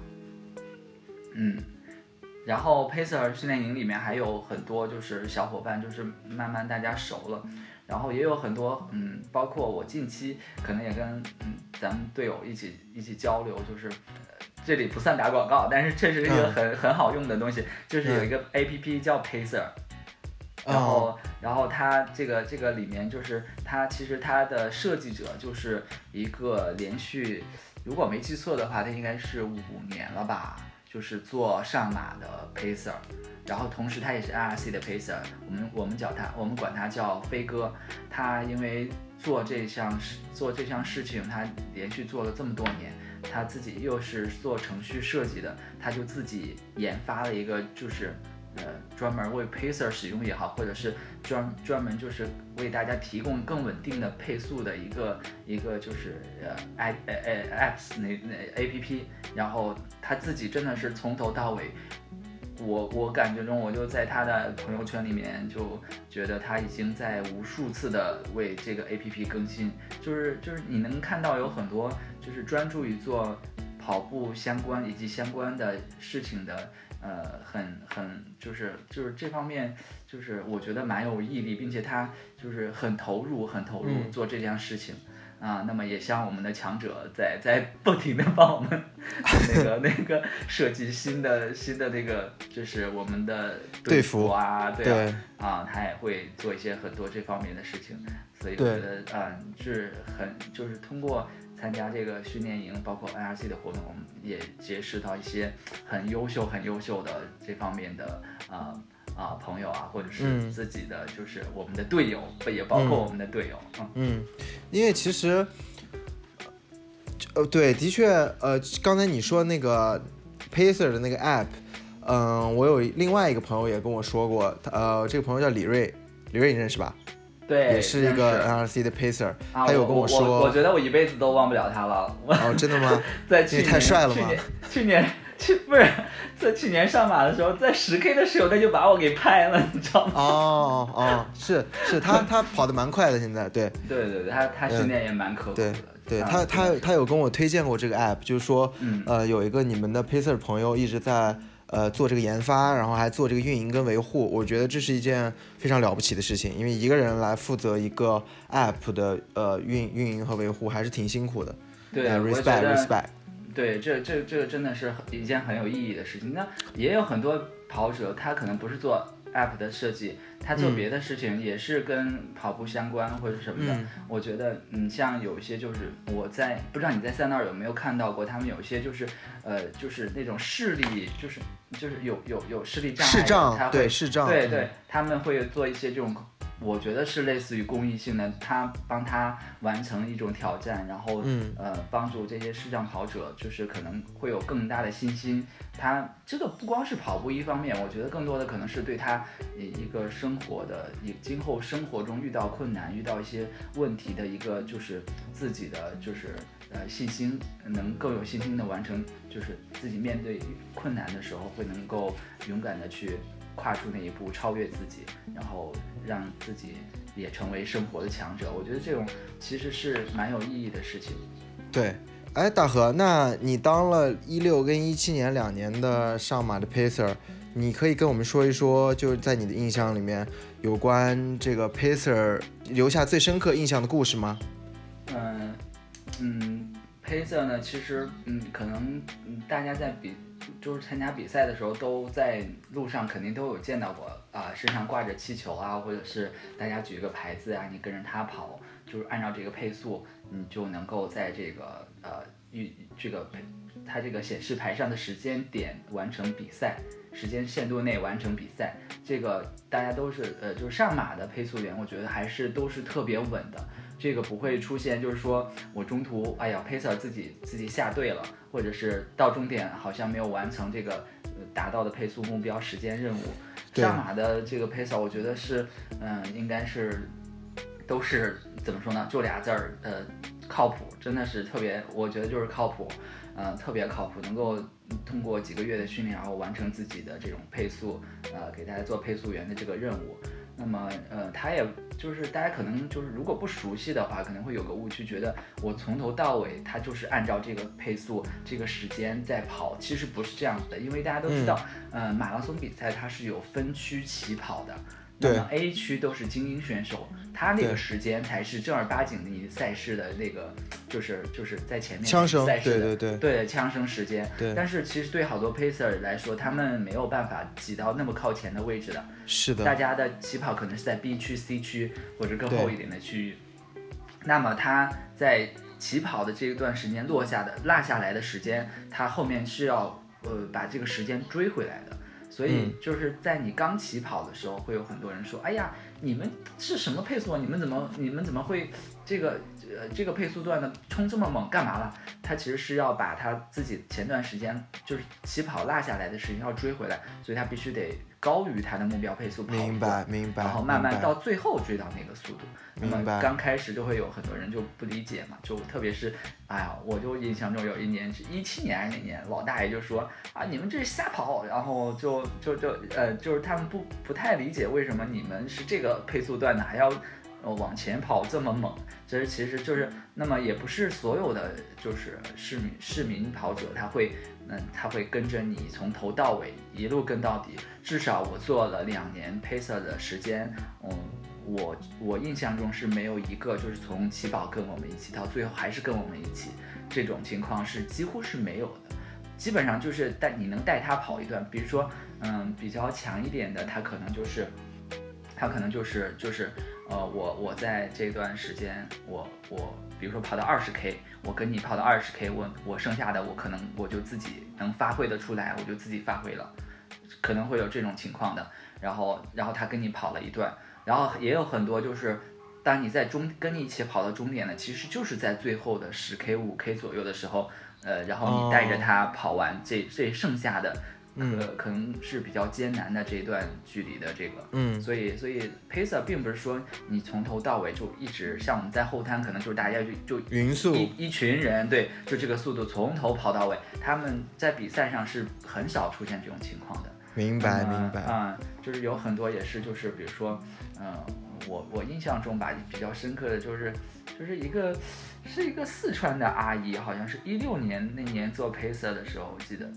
嗯，然后 Pacer 训练营里面还有很多就是小伙伴，就是慢慢大家熟了，然后也有很多嗯，包括我近期可能也跟嗯咱们队友一起一起交流，就是这里不算打广告，但是确实是一个很很好用的东西，就是有一个 APP 叫 Pacer，然后然后它这个这个里面就是它其实它的设计者就是一个连续，如果没记错的话，它应该是五年了吧。就是做上马的 pacer，然后同时他也是 IRC 的 pacer，我们我们叫他，我们管他叫飞哥。他因为做这项事做这项事情，他连续做了这么多年，他自己又是做程序设计的，他就自己研发了一个就是。呃，专门为 pacer 使用也好，或者是专专门就是为大家提供更稳定的配速的一个一个就是呃 i 呃呃 apps 那那 app，然后他自己真的是从头到尾，我我感觉中我就在他的朋友圈里面就觉得他已经在无数次的为这个 app 更新，就是就是你能看到有很多就是专注于做跑步相关以及相关的事情的。呃，很很就是就是这方面，就是我觉得蛮有毅力，并且他就是很投入，很投入做这件事情啊。那么也像我们的强者在在不停的帮我们 [laughs] 那个那个设计新的新的那个就是我们的队服啊，对啊，啊他也会做一些很多这方面的事情，所以我觉得嗯是很就是通过。参加这个训练营，包括 NRC 的活动，我们也结识到一些很优秀、很优秀的这方面的啊啊朋友啊，或者是自己的，就是我们的队友，也包括我们的队友。嗯，因为其实，呃，对，的确，呃，刚才你说那个 Pacer 的那个 App，嗯，我有另外一个朋友也跟我说过，呃，这个朋友叫李瑞，李瑞你认识吧？对，也是一个 NRC 的 pacer，他有跟我说，我觉得我一辈子都忘不了他了。哦，真的吗？[laughs] 在去年，太帅了吗？去年，去不是在去年上马的时候，在十 K 的时候他就把我给拍了，你知道吗？[laughs] 哦哦，是是，他 [laughs] 他跑的蛮快的，现在对对对对，他他训练也蛮刻苦的。对他他他有跟我推荐过这个 app，就是说，呃，有一个你们的 pacer 朋友一直在呃做这个研发，然后还做这个运营跟维护，我觉得这是一件非常了不起的事情，因为一个人来负责一个 app 的呃运运营和维护还是挺辛苦的。对，respect respect。对，这这这个真的是一件很有意义的事情。那也有很多跑者，他可能不是做 app 的设计，他做别的事情也是跟跑步相关或者什么的。我觉得，嗯，像有一些就是我在不知道你在赛那儿有没有看到过，他们有一些就是呃，就是那种视力，就是就是有有有视力障碍，视障，对视障，对对，他们会做一些这种。我觉得是类似于公益性的，他帮他完成一种挑战，然后呃帮助这些视障跑者，就是可能会有更大的信心。他这个不光是跑步一方面，我觉得更多的可能是对他一个生活的，以今后生活中遇到困难、遇到一些问题的一个，就是自己的就是呃信心，能更有信心的完成，就是自己面对困难的时候会能够勇敢的去。跨出那一步，超越自己，然后让自己也成为生活的强者。我觉得这种其实是蛮有意义的事情。对，哎，大河，那你当了一六跟一七年两年的上马的 pacer，你可以跟我们说一说，就是在你的印象里面，有关这个 pacer 留下最深刻印象的故事吗？嗯嗯，pacer 呢，其实嗯，可能大家在比。就是参加比赛的时候，都在路上肯定都有见到过啊，身上挂着气球啊，或者是大家举一个牌子啊，你跟着他跑，就是按照这个配速，你就能够在这个呃预这个它这个显示牌上的时间点完成比赛，时间限度内完成比赛。这个大家都是呃，就是上马的配速员，我觉得还是都是特别稳的。这个不会出现，就是说我中途，哎呀，pacer 自己自己下队了，或者是到终点好像没有完成这个达到的配速目标时间任务。上马的这个 pacer，我觉得是，嗯，应该是都是怎么说呢？就俩字儿，呃，靠谱，真的是特别，我觉得就是靠谱，嗯，特别靠谱，能够通过几个月的训练，然后完成自己的这种配速，呃，给大家做配速员的这个任务。那么，呃，他也就是大家可能就是如果不熟悉的话，可能会有个误区，觉得我从头到尾他就是按照这个配速、这个时间在跑，其实不是这样子的，因为大家都知道，呃，马拉松比赛它是有分区起跑的。那么 A 区都是精英选手，他那个时间才是正儿八经的你赛事的那个，就是就是在前面枪声，对对对对枪声时间。对，但是其实对好多 pacer 来说，他们没有办法挤到那么靠前的位置的。是的，大家的起跑可能是在 B 区、C 区或者更后一点的区域。那么他在起跑的这一段时间落下的落下来的时间，他后面是要呃把这个时间追回来的。所以就是在你刚起跑的时候，会有很多人说：“哎呀，你们是什么配速？你们怎么你们怎么会这个呃这个配速段呢冲这么猛干嘛了？”他其实是要把他自己前段时间就是起跑落下来的时间要追回来，所以他必须得。高于他的目标配速跑明白明白，然后慢慢到最后追到那个速度。明白。刚开始就会有很多人就不理解嘛，就特别是，哎呀，我就印象中有一年是一七年还是哪年，老大爷就说啊，你们这是瞎跑，然后就就就呃，就是他们不不太理解为什么你们是这个配速段的还要往前跑这么猛。这是其实就是，那么也不是所有的就是市民市民跑者他会。嗯，他会跟着你从头到尾一路跟到底。至少我做了两年 pacer 的时间，嗯，我我印象中是没有一个就是从起跑跟我们一起到最后还是跟我们一起，这种情况是几乎是没有的。基本上就是带你能带他跑一段，比如说，嗯，比较强一点的，他可能就是，他可能就是就是，呃，我我在这段时间，我我比如说跑到二十 k。我跟你跑到二十 K，我我剩下的我可能我就自己能发挥的出来，我就自己发挥了，可能会有这种情况的。然后然后他跟你跑了一段，然后也有很多就是，当你在终跟你一起跑到终点的，其实就是在最后的十 K 五 K 左右的时候，呃，然后你带着他跑完这这剩下的可可能是比较艰难的这一段距离的这个，嗯，所以所以 pacer 并不是说你从头到尾就一直像我们在后滩，可能就是大家就就匀速一一群人，对，就这个速度从头跑到尾，他们在比赛上是很少出现这种情况的。明白明白，啊，就是有很多也是就是比如说，嗯，我我印象中吧比较深刻的就是就是一个是一个四川的阿姨，好像是一六年那年做 pacer 的时候，我记得。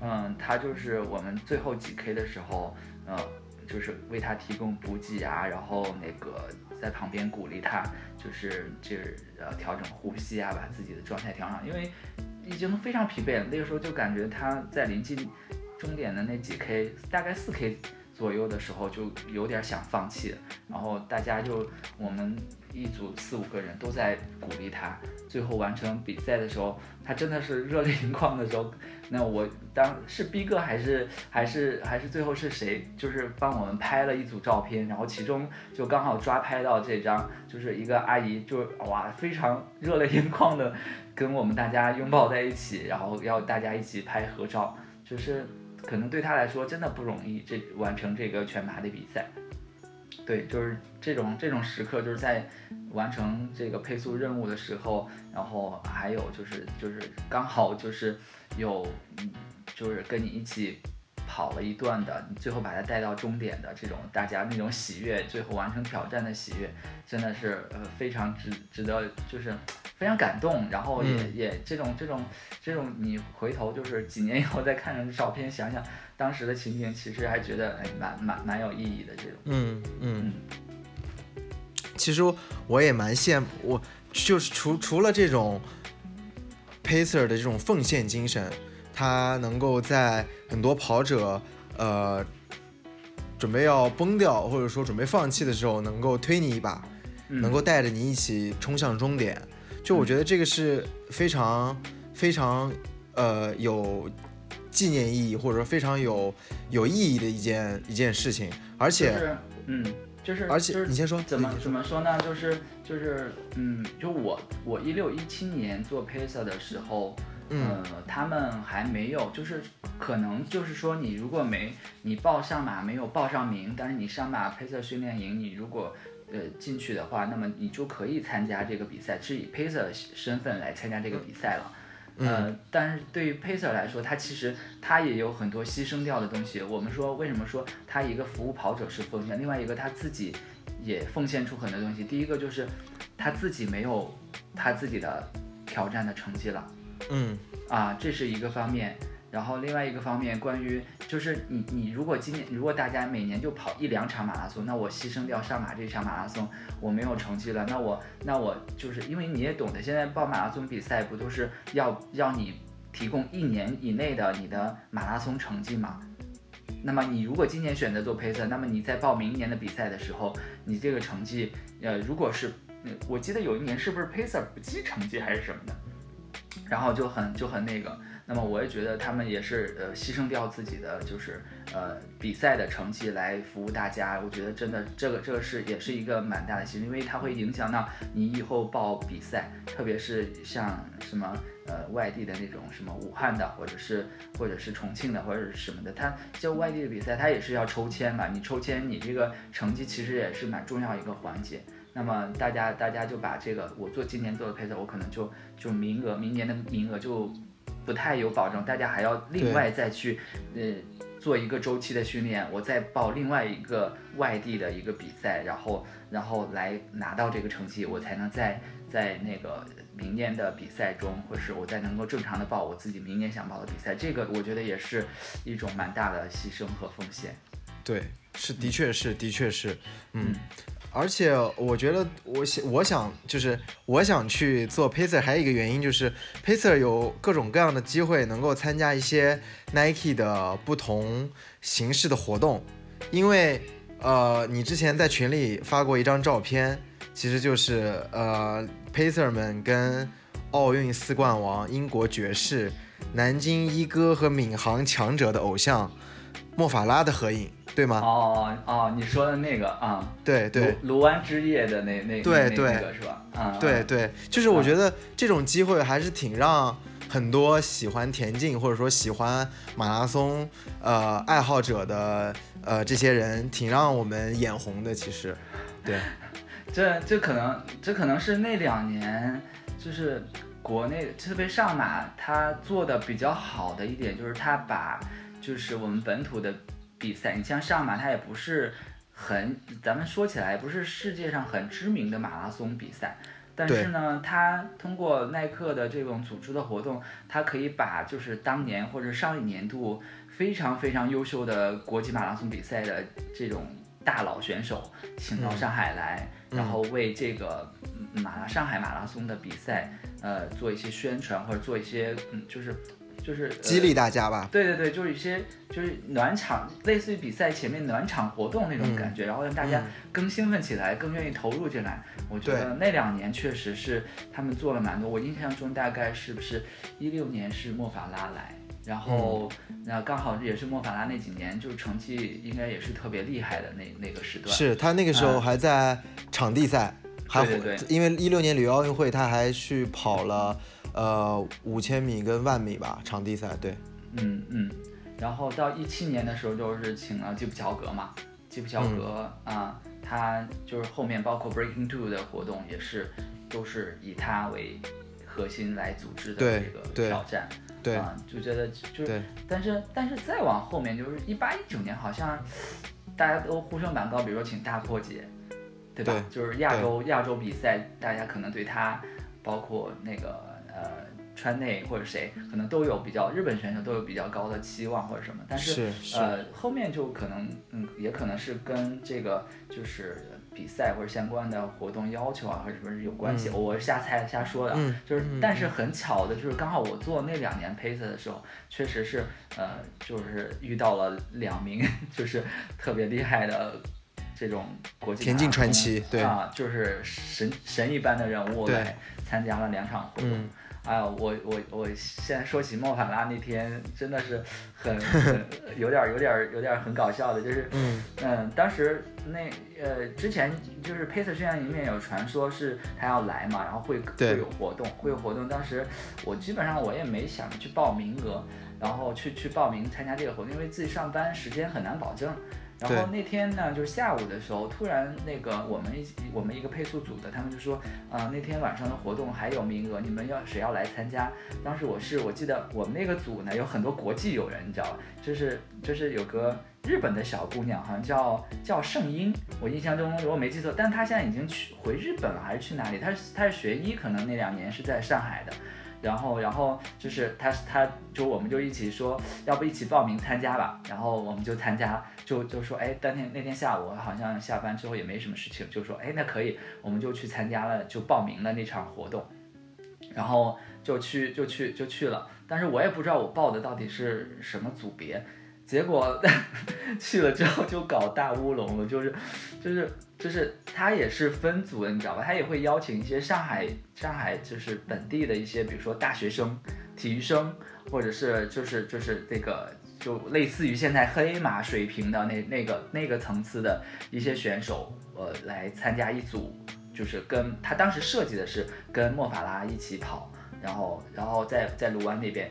嗯，她就是我们最后几 K 的时候，呃，就是为她提供补给啊，然后那个在旁边鼓励她，就是就是呃调整呼吸啊，把自己的状态调上，因为已经非常疲惫了。那个时候就感觉她在临近终点的那几 K，大概四 K 左右的时候就有点想放弃。然后大家就我们一组四五个人都在鼓励他，最后完成比赛的时候，他真的是热泪盈眶的时候。那我当是逼哥还是还是还是最后是谁？就是帮我们拍了一组照片，然后其中就刚好抓拍到这张，就是一个阿姨，就哇非常热泪盈眶的跟我们大家拥抱在一起，然后要大家一起拍合照，就是可能对他来说真的不容易，这完成这个全马的比赛。对，就是这种这种时刻，就是在完成这个配速任务的时候，然后还有就是就是刚好就是有，就是跟你一起跑了一段的，你最后把它带到终点的这种大家那种喜悦，最后完成挑战的喜悦，真的是呃非常值值得，就是非常感动。然后也也这种这种这种，你回头就是几年以后再看着照片，想想。当时的情景其实还觉得哎蛮蛮蛮有意义的这种，嗯嗯。其实我也蛮羡慕，我就是除除了这种 pacer 的这种奉献精神，他能够在很多跑者呃准备要崩掉或者说准备放弃的时候，能够推你一把，能够带着你一起冲向终点。就我觉得这个是非常非常呃有。纪念意义或者说非常有有意义的一件一件事情，而且，嗯，就是，而且你先说，怎么怎么说呢？就是就是，嗯，就我我一六一七年做 pacer 的时候，呃，他们还没有，就是可能就是说，你如果没你报上马没有报上名，但是你上马 pacer 训练营，你如果呃进去的话，那么你就可以参加这个比赛，是以 pacer 身份来参加这个比赛了。呃，但是对于 pacer 来说，他其实他也有很多牺牲掉的东西。我们说为什么说他一个服务跑者是奉献，另外一个他自己也奉献出很多东西。第一个就是他自己没有他自己的挑战的成绩了，嗯，啊，这是一个方面。然后另外一个方面，关于就是你你如果今年如果大家每年就跑一两场马拉松，那我牺牲掉上马这场马拉松，我没有成绩了，那我那我就是因为你也懂得，现在报马拉松比赛不都是要要你提供一年以内的你的马拉松成绩吗？那么你如果今年选择做配色，那么你在报明年的比赛的时候，你这个成绩，呃，如果是，我记得有一年是不是 pacer 不记成绩还是什么的，然后就很就很那个。那么我也觉得他们也是呃牺牲掉自己的就是呃比赛的成绩来服务大家，我觉得真的这个这个是也是一个蛮大的牺牲，因为它会影响到你以后报比赛，特别是像什么呃外地的那种什么武汉的或者是或者是重庆的或者是什么的，它就外地的比赛它也是要抽签嘛，你抽签你这个成绩其实也是蛮重要一个环节。那么大家大家就把这个我做今年做的配色，我可能就就名额明年的名额就。不太有保证，大家还要另外再去，呃，做一个周期的训练，我再报另外一个外地的一个比赛，然后然后来拿到这个成绩，我才能在在那个明年的比赛中，或是我再能够正常的报我自己明年想报的比赛，这个我觉得也是一种蛮大的牺牲和奉献。对，是的确是的确是，嗯。而且我觉得，我想，我想就是我想去做 pacer，还有一个原因就是 pacer 有各种各样的机会能够参加一些 Nike 的不同形式的活动。因为呃，你之前在群里发过一张照片，其实就是呃 pacer 们跟奥运四冠王、英国爵士、南京一哥和闵行强者的偶像莫法拉的合影。对吗？哦哦，你说的那个啊，对对，卢湾之夜的那那对对那个是吧？啊，对对，就是我觉得这种机会还是挺让很多喜欢田径或者说喜欢马拉松呃爱好者的呃这些人，挺让我们眼红的。其实，对，[laughs] 这这可能这可能是那两年就是国内特别上马他做的比较好的一点，就是他把就是我们本土的比赛，你像上马，它也不是很咱们说起来不是世界上很知名的马拉松比赛。但是呢，它通过耐克的这种组织的活动，它可以把就是当年或者上一年度非常非常优秀的国际马拉松比赛的这种大佬选手请到上海来，然后为这个马拉上海马拉松的比赛，呃，做一些宣传或者做一些嗯，就是。就是激励大家吧，对对对，就是一些就是暖场，类似于比赛前面暖场活动那种感觉，然后让大家更兴奋起来，更愿意投入进来。我觉得那两年确实是他们做了蛮多。我印象中大概是不是一六年是莫法拉来，然后那刚好也是莫法拉那几年，就是成绩应该也是特别厉害的那那个时段。是他那个时候还在场地赛，还对对，因为一六年里约奥运会他还去跑了。呃，五千米跟万米吧，场地赛，对，嗯嗯，然后到一七年的时候，就是请了吉普乔格嘛，吉普乔格啊，他就是后面包括 Breaking Two 的活动也是都是以他为核心来组织的这个挑战，对，啊，就觉得就是，但是但是再往后面就是一八一九年，好像大家都呼声蛮高，比如说请大破姐，对吧？就是亚洲亚洲比赛，大家可能对他包括那个。呃，川内或者谁可能都有比较，日本选手都有比较高的期望或者什么，但是呃后面就可能嗯也可能是跟这个就是比赛或者相关的活动要求啊或者什么有关系，我是瞎猜瞎说的，就是但是很巧的就是刚好我做那两年 pacer 的时候，确实是呃就是遇到了两名 [laughs] 就是特别厉害的这种国际田径传奇，对啊，就是神神一般的人物来参加了两场活动。哎呀，我我我现在说起莫法拉那天，真的是很很有点有点有点很搞笑的，就是嗯嗯，当时那呃之前就是 Pacer 训练营里面有传说是他要来嘛，然后会会有活动，会有活动。当时我基本上我也没想着去报名额，然后去去报名参加这个活动，因为自己上班时间很难保证。然后那天呢，就是下午的时候，突然那个我们一我们一个配速组的，他们就说，啊，那天晚上的活动还有名额，你们要谁要来参加？当时我是我记得我们那个组呢有很多国际友人，你知道吧？就是就是有个日本的小姑娘，好像叫叫圣英，我印象中如果没记错，但她现在已经去回日本了，还是去哪里？她是她是学医，可能那两年是在上海的。然后，然后就是他，他就我们就一起说，要不一起报名参加吧。然后我们就参加，就就说，哎，当天那天下午好像下班之后也没什么事情，就说，哎，那可以，我们就去参加了，就报名了那场活动。然后就去，就去，就去了。但是我也不知道我报的到底是什么组别。结果 [laughs] 去了之后就搞大乌龙了，就是，就是，就是他也是分组的，你知道吧？他也会邀请一些上海，上海就是本地的一些，比如说大学生、体育生，或者是就是就是这个就类似于现在黑马水平的那那个那个层次的一些选手，呃，来参加一组，就是跟他当时设计的是跟莫法拉一起跑，然后然后在在卢湾那边。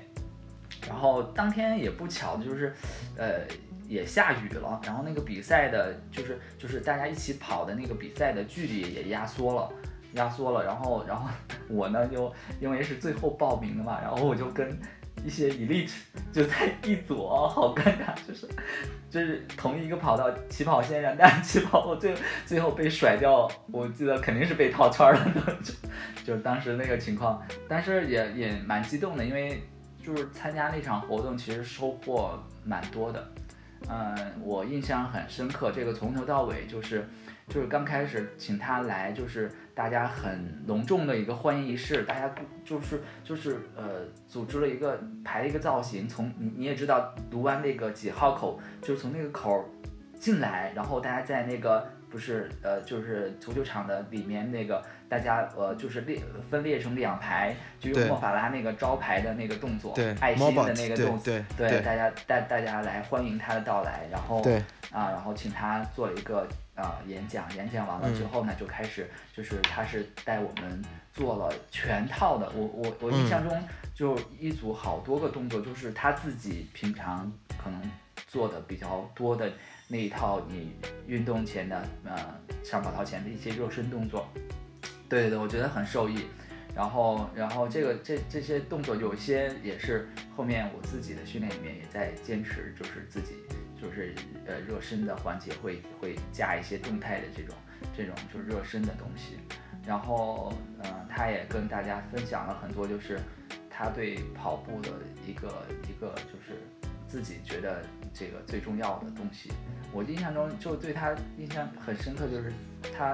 然后当天也不巧的就是，呃，也下雨了。然后那个比赛的，就是就是大家一起跑的那个比赛的距离也压缩了，压缩了。然后然后 [laughs] 我呢就因为是最后报名的嘛，然后我就跟一些 elite 就在一组，好尴尬，就是就是同一个跑道起跑线上，但起跑我最最后被甩掉，我记得肯定是被套圈了，[laughs] 就就当时那个情况，但是也也蛮激动的，因为。就是参加那场活动，其实收获蛮多的。嗯，我印象很深刻，这个从头到尾就是，就是刚开始请他来，就是大家很隆重的一个欢迎仪式，大家就是就是呃，组织了一个排了一个造型，从你你也知道读完那个几号口，就是从那个口进来，然后大家在那个不是呃，就是足球场的里面那个，大家呃就是列分裂成两排，就用莫法拉那个招牌的那个动作，爱心的那个动作，对大家带大家来欢迎他的到来，然后啊，然后请他做了一个啊演讲，演讲完了之后呢，就开始就是他是带我们做了全套的，我我我印象中就一组好多个动作，就是他自己平常可能做的比较多的。那一套你运动前的，呃，上跑道前的一些热身动作，对对对，我觉得很受益。然后，然后这个这这些动作有些也是后面我自己的训练里面也在坚持，就是自己就是呃热身的环节会会加一些动态的这种这种就是热身的东西。然后，嗯，他也跟大家分享了很多，就是他对跑步的一个一个就是自己觉得。这个最重要的东西，我印象中就对他印象很深刻，就是他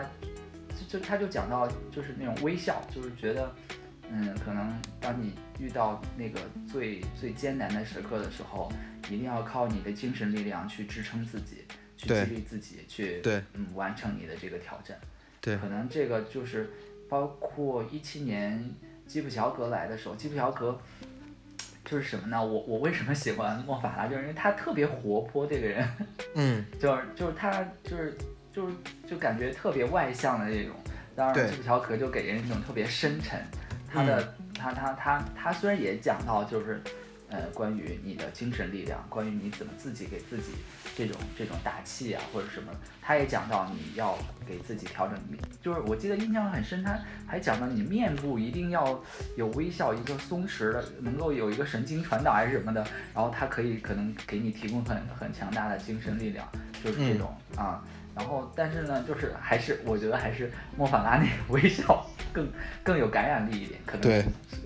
就就他就讲到就是那种微笑，就是觉得，嗯，可能当你遇到那个最最艰难的时刻的时候，一定要靠你的精神力量去支撑自己，去激励自己，去对，嗯，完成你的这个挑战。对，可能这个就是包括一七年基普乔格来的时候，基普乔格。就是什么呢？我我为什么喜欢莫法拉？就是因为他特别活泼，这个人，[laughs] 嗯，就是就是他就是就是就感觉特别外向的那种。当然，基普乔格就给人一种特别深沉。他的他他他他虽然也讲到就是。呃，关于你的精神力量，关于你怎么自己给自己这种这种打气啊，或者什么，他也讲到你要给自己调整，就是我记得印象很深，他还讲到你面部一定要有微笑，一个松弛的，能够有一个神经传导还是什么的，然后他可以可能给你提供很很强大的精神力量，就是这种啊，然后但是呢，就是还是我觉得还是莫法拉那个微笑更更有感染力一点，可能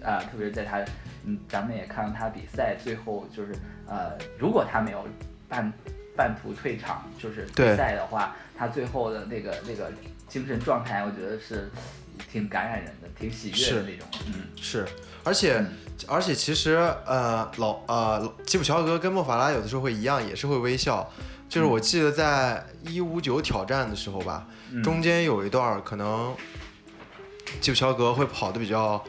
啊，特别是在他。嗯，咱们也看到他比赛，最后就是呃，如果他没有半半途退场，就是比赛的话，他最后的那个那个精神状态，我觉得是挺感染人的，挺喜悦的那种。嗯，是，而且而且其实呃老呃吉普乔格跟莫法拉有的时候会一样，也是会微笑。就是我记得在一五九挑战的时候吧，中间有一段可能吉普乔格会跑的比较。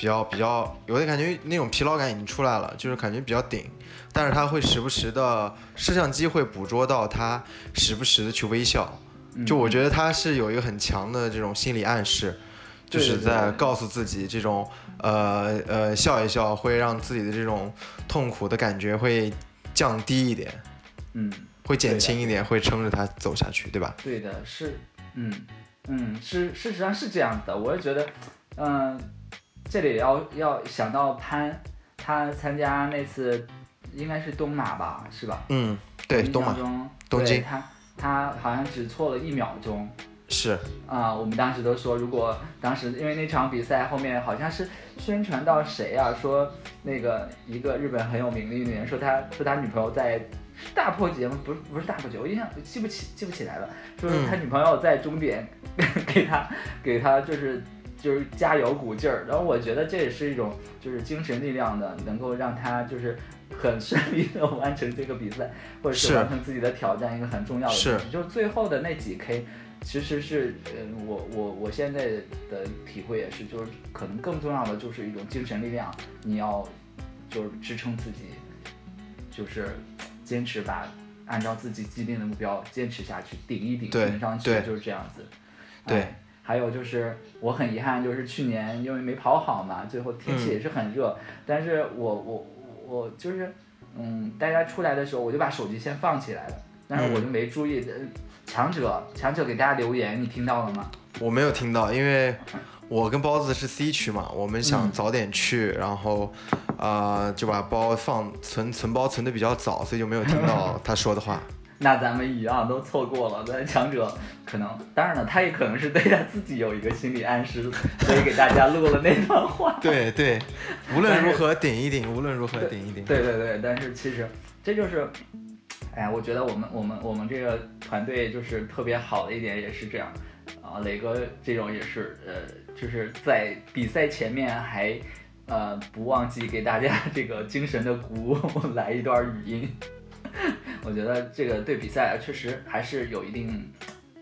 比较比较有点感觉，那种疲劳感已经出来了，就是感觉比较顶，但是他会时不时的摄像机会捕捉到他时不时的去微笑，就我觉得他是有一个很强的这种心理暗示，就是在告诉自己这种呃呃笑一笑会让自己的这种痛苦的感觉会降低一点，嗯，会减轻一点，会撑着他走下去，对吧？对的，是，嗯嗯，是事实上是这样的，我也觉得，嗯。这里要要想到潘，他参加那次应该是东马吧，是吧？嗯，对，东马，东京，他他好像只错了一秒钟。是啊，我们当时都说，如果当时因为那场比赛后面好像是宣传到谁啊，说那个一个日本很有名的运动员说他说他女朋友在大破节吗？不是不是大破节，我印象记不起记不起来了，就是他女朋友在终点 [laughs] 给他给他就是。就是加油鼓劲儿，然后我觉得这也是一种就是精神力量的，能够让他就是很顺利的完成这个比赛，或者是完成自己的挑战，一个很重要的是，就是最后的那几 K，其实是，嗯，我我我现在的体会也是，就是可能更重要的就是一种精神力量，你要就是支撑自己，就是坚持把按照自己既定的目标坚持下去，顶一顶，顶上去，就是这样子，对。还有就是，我很遗憾，就是去年因为没跑好嘛，最后天气也是很热。但是我我我就是，嗯，大家出来的时候，我就把手机先放起来了，但是我就没注意。强者，强者给大家留言，你听到了吗？我没有听到，因为我跟包子是 C 区嘛，我们想早点去，然后，呃，就把包放存存包存的比较早，所以就没有听到 [laughs] 他说的话。[laughs] 那咱们一样都错过了，那强者可能，当然了，他也可能是对他自己有一个心理暗示，所以给大家录了那段话。[laughs] 对对，无论如何顶一顶，无论如何顶一顶。对对对，但是其实这就是，哎呀，我觉得我们我们我们这个团队就是特别好的一点也是这样，啊，磊哥这种也是，呃，就是在比赛前面还，呃，不忘记给大家这个精神的鼓舞，[laughs] 来一段语音。[laughs] 我觉得这个对比赛确实还是有一定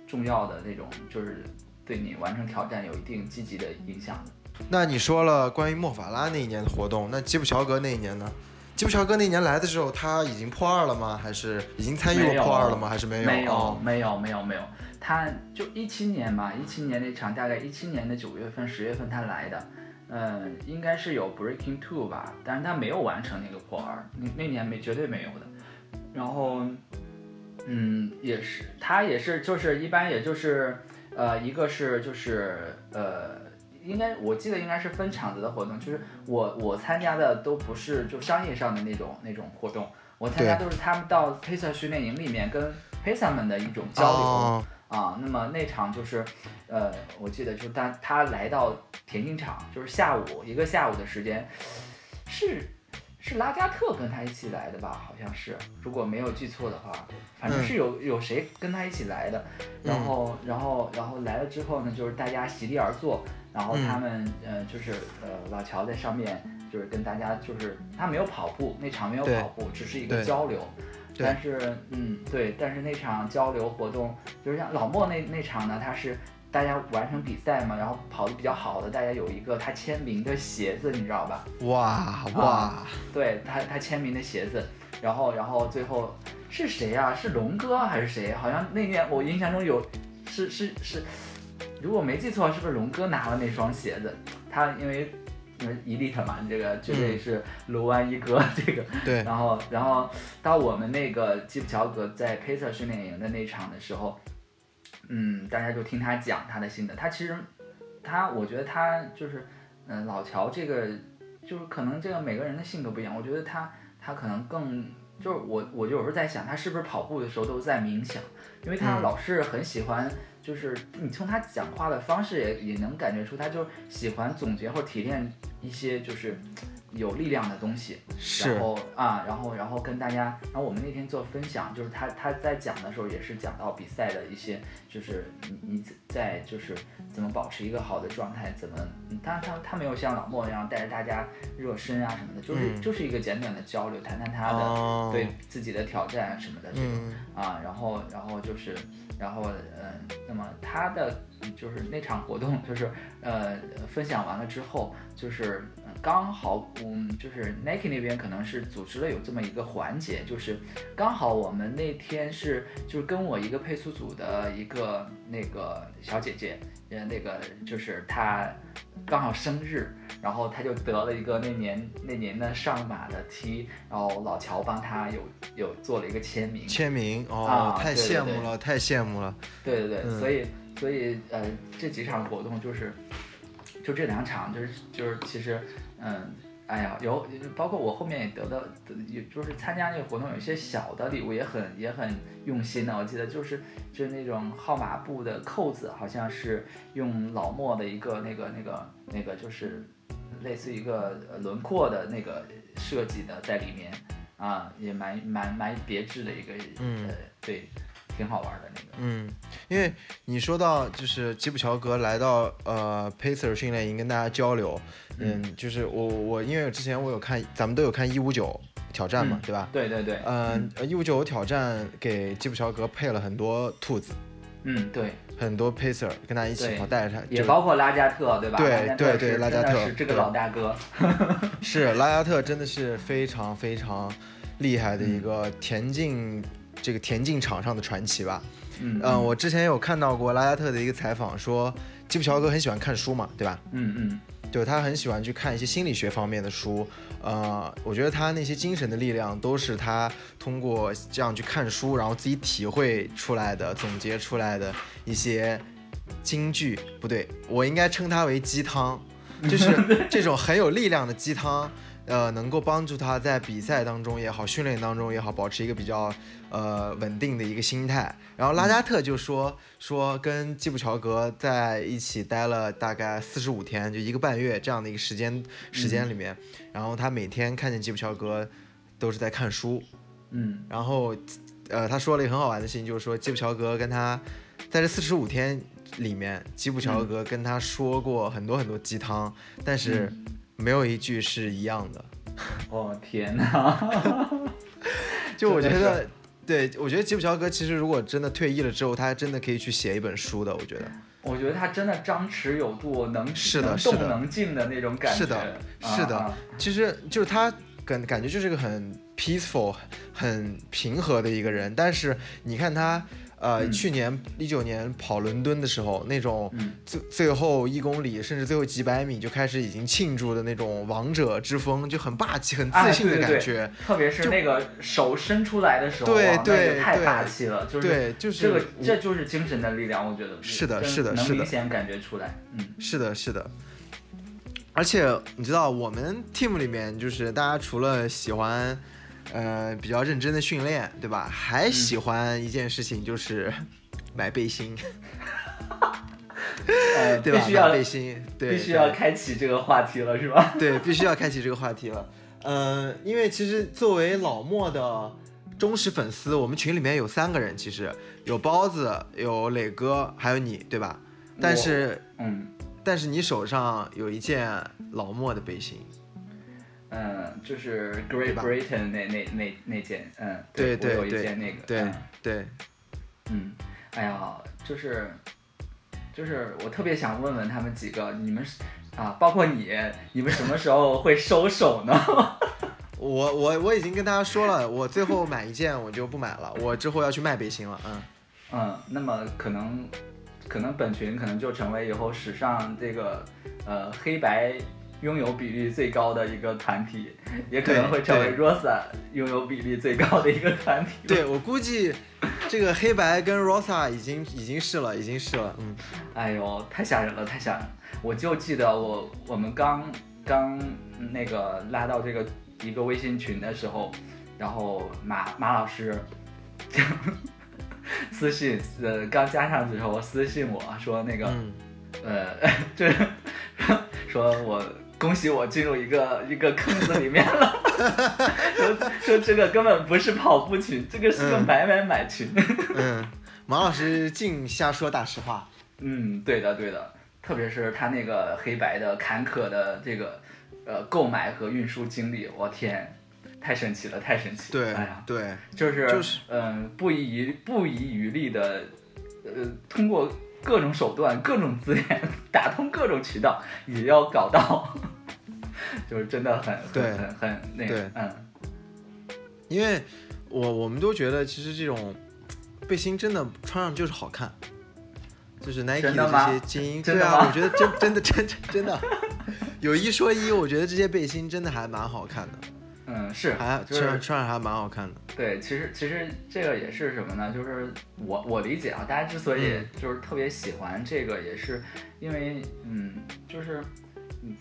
重要的那种，就是对你完成挑战有一定积极的影响的。那你说了关于莫法拉那一年的活动，那基普乔格那一年呢？基普乔格那年来的时候，他已经破二了吗？还是已经参与过破二了吗？还是没有？没有，没有，没有，没有。他就一七年嘛，一七年那场大概一七年的九月份、十月份他来的，嗯，应该是有 Breaking Two 吧，但是他没有完成那个破二，那那年没绝对没有的。然后，嗯，也是他也是就是一般也就是呃一个是就是呃。应该我记得应该是分场子的活动，就是我我参加的都不是就商业上的那种那种活动，我参加都是他们到配色训练营里面跟配色们的一种交流啊。那么那场就是，呃，我记得就是他他来到田径场，就是下午一个下午的时间，是是拉加特跟他一起来的吧？好像是，如果没有记错的话，反正是有有谁跟他一起来的。然后然后然后来了之后呢，就是大家席地而坐。然后他们呃就是呃老乔在上面就是跟大家就是他没有跑步那场没有跑步只是一个交流，但是嗯对但是那场交流活动就是像老莫那那场呢他是大家完成比赛嘛然后跑的比较好的大家有一个他签名的鞋子你知道吧哇哇对他他签名的鞋子然后然后最后是谁啊是龙哥还是谁好像那年我印象中有是是是。如果没记错，是不是龙哥拿了那双鞋子？他因为因为 elite 嘛，这个绝对是卢湾一哥。这个对。然后然后到我们那个基普乔格在 p a c e r 训练营的那场的时候，嗯，大家就听他讲他的心得。他其实他，我觉得他就是嗯，老乔这个就是可能这个每个人的性格不一样。我觉得他他可能更就是我我就有时候在想，他是不是跑步的时候都在冥想？因为他老是很喜欢。就是你从他讲话的方式也也能感觉出，他就喜欢总结或提炼一些就是有力量的东西，然后啊，然后然后跟大家，然后我们那天做分享，就是他他在讲的时候也是讲到比赛的一些，就是你你在就是怎么保持一个好的状态，怎么，他他他没有像老莫那样带着大家热身啊什么的，就是就是一个简短的交流，谈谈他的对自己的挑战什么的这种啊，然后然后就是。然后，嗯，那么他的就是那场活动，就是呃，分享完了之后，就是刚好，嗯，就是 Nike 那边可能是组织了有这么一个环节，就是刚好我们那天是就是跟我一个配速组的一个那个小姐姐，呃，那个就是她刚好生日。然后她就得了一个那年那年的上马的 T，然后老乔帮她有有做了一个签名，签名哦，太羡慕了，太羡慕了。对对对，所以所以呃这几场活动就是，就这两场就是就是其实嗯哎呀有包括我后面也得到也就是参加那个活动有一些小的礼物也很也很用心的，我记得就是就是那种号码布的扣子，好像是用老莫的一个那个那个那个就是。类似一个轮廓的那个设计的在里面啊，也蛮蛮蛮别致的一个，呃，对，挺好玩的那个。嗯，因为你说到就是吉普乔格来到呃 Pacer 训练营跟大家交流，嗯，就是我我因为之前我有看，咱们都有看一五九挑战嘛，对吧？对对对。嗯，一五九挑战给吉普乔格配了很多兔子。嗯，对。很多 pacer 跟他一起跑，带着他，也包括拉加特，对吧？对对对，拉加特是这个老大哥，是拉加特，真的是非常非常厉害的一个田径这个田径场上的传奇吧。嗯嗯，我之前有看到过拉加特的一个采访，说基普乔格很喜欢看书嘛，对吧？嗯嗯。对他很喜欢去看一些心理学方面的书，呃，我觉得他那些精神的力量都是他通过这样去看书，然后自己体会出来的、总结出来的一些金句。不对，我应该称它为鸡汤，就是 [laughs] 这种很有力量的鸡汤。呃，能够帮助他在比赛当中也好，训练当中也好，保持一个比较呃稳定的一个心态。然后拉加特就说说跟基普乔格在一起待了大概四十五天，就一个半月这样的一个时间时间里面，然后他每天看见基普乔格都是在看书，嗯，然后呃他说了一个很好玩的事情，就是说基普乔格跟他在这四十五天里面，基普乔格跟他说过很多很多鸡汤，但是。没有一句是一样的。[laughs] 哦天哪！[laughs] 就我觉得，对，我觉得吉普乔格其实如果真的退役了之后，他真的可以去写一本书的。我觉得，我觉得他真的张弛有度，能 [laughs] 是的，是的，能静的那种感觉。是的，是的，其实就是他感感觉就是个很 peaceful、很平和的一个人，但是你看他。呃，去年一九年跑伦敦的时候，那种最最后一公里，甚至最后几百米就开始已经庆祝的那种王者之风，就很霸气、很自信的感觉。特别是那个手伸出来的时候，对对太霸气了。就是就是这个，这就是精神的力量。我觉得是的，是的，是的，明显感觉出来。嗯，是的，是的。而且你知道，我们 team 里面就是大家除了喜欢。呃，比较认真的训练，对吧？还喜欢一件事情就是买背心，[laughs] 对吧？买背心，对，必须要开启这个话题了，是吧？对，必须要开启这个话题了。呃，因为其实作为老莫的忠实粉丝，我们群里面有三个人，其实有包子，有磊哥，还有你，对吧？但是，嗯，但是你手上有一件老莫的背心。嗯，就是 Great Britain 那那那那件，嗯，对对对，有一件那个，对对，嗯，哎呀，就是就是我特别想问问他们几个，你们啊，包括你，你们什么时候会收手呢？[laughs] 我我我已经跟大家说了，我最后买一件我就不买了，我之后要去卖背心了，嗯嗯，那么可能可能本群可能就成为以后史上这个呃黑白。拥有比例最高的一个团体，也可能会成为 Rosa 拥有比例最高的一个团体。[laughs] 对我估计，这个黑白跟 Rosa 已经已经是了，已经是了。嗯，哎呦，太吓人了，太吓人！我就记得我我们刚刚那个拉到这个一个微信群的时候，然后马马老师私信，呃，刚加上之后私信我说那个，呃，[laughs] 就是 [laughs] 说我。恭喜我进入一个 [laughs] 一个坑子里面了，[laughs] 说说这个根本不是跑步群，这个是个买买买群。[laughs] 嗯，马老师净瞎说大实话。嗯，对的对的，特别是他那个黑白的坎坷的这个呃购买和运输经历，我天，太神奇了，太神奇。对，哎呀，对，就是就是嗯，不遗不遗余力的呃通过。各种手段，各种资源，打通各种渠道，也要搞到，[laughs] 就是真的很很很那个，嗯。因为我我们都觉得，其实这种背心真的穿上就是好看，就是 Nike 的这些精英，对啊，我觉得真真的真真的。[laughs] 有一说一，我觉得这些背心真的还蛮好看的。嗯，是，还穿穿上还蛮好看的。对，其实其实这个也是什么呢？就是我我理解啊，大家之所以就是特别喜欢这个，也是因为嗯，就是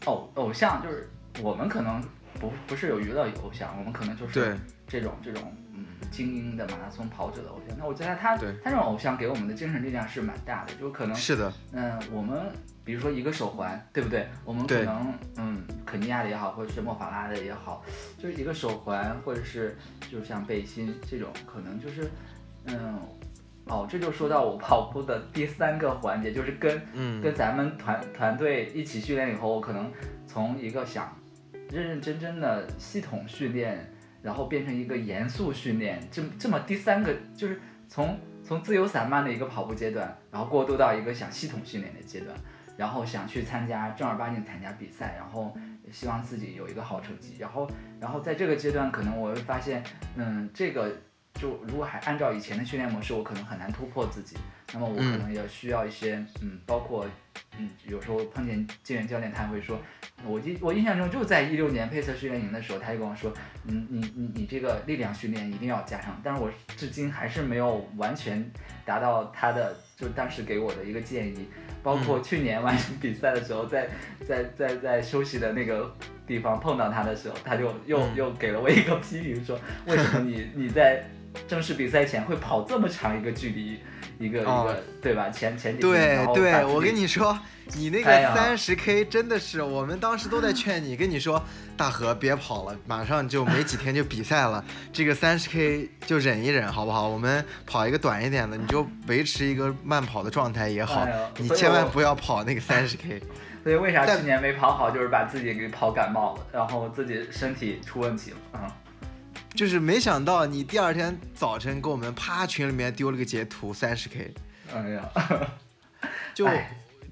偶偶像，就是我们可能不不是有娱乐偶像，我们可能就是这种这种嗯精英的马拉松跑者的偶像。那我觉得他他这种偶像给我们的精神力量是蛮大的，就可能是的。嗯，我们。比如说一个手环，对不对？我们可能，嗯，肯尼亚的也好，或者是莫法拉的也好，就是一个手环，或者是就像背心这种，可能就是，嗯，哦，这就说到我跑步的第三个环节，就是跟，嗯，跟咱们团团队一起训练以后，我可能从一个想认认真真的系统训练，然后变成一个严肃训练，这这么第三个就是从从自由散漫的一个跑步阶段，然后过渡到一个想系统训练的阶段。然后想去参加正儿八经参加比赛，然后希望自己有一个好成绩，然后，然后在这个阶段，可能我会发现，嗯，这个就如果还按照以前的训练模式，我可能很难突破自己。那么我可能也需要一些，嗯，包括，嗯，有时候碰见健员教练，他会说，我印我印象中就在一六年配色训练营的时候，他就跟我说，嗯，你你你这个力量训练一定要加上，但是我至今还是没有完全达到他的，就当时给我的一个建议。包括去年完成比赛的时候，在在在在休息的那个地方碰到他的时候，他就又又给了我一个 [laughs] 批评，说为什么你你在正式比赛前会跑这么长一个距离，一个一个对吧？前前几对对，我跟你说，[laughs] 你那个三十 K 真的是，我们当时都在劝你，跟你说。大河别跑了，马上就没几天就比赛了，这个三十 K 就忍一忍，好不好？我们跑一个短一点的，你就维持一个慢跑的状态也好，你千万不要跑那个三十 K。[laughs] 所以为啥去年没跑好，就是把自己给跑感冒了，然后自己身体出问题了。嗯，就是没想到你第二天早晨给我们啪群里面丢了个截图三十 K，[laughs] 哎呀，就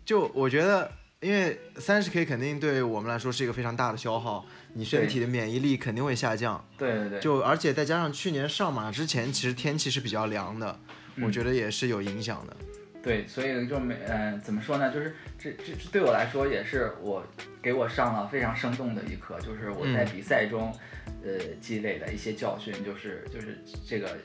就我觉得，因为三十 K 肯定对我们来说是一个非常大的消耗，你身体的免疫力肯定会下降。对对对。就而且再加上去年上马之前，其实天气是比较凉的，我觉得也是有影响的。对，所以就没呃，怎么说呢？就是这这对我来说也是我给我上了非常生动的一课，就是我在比赛中，呃，积累的一些教训，就是就是这个，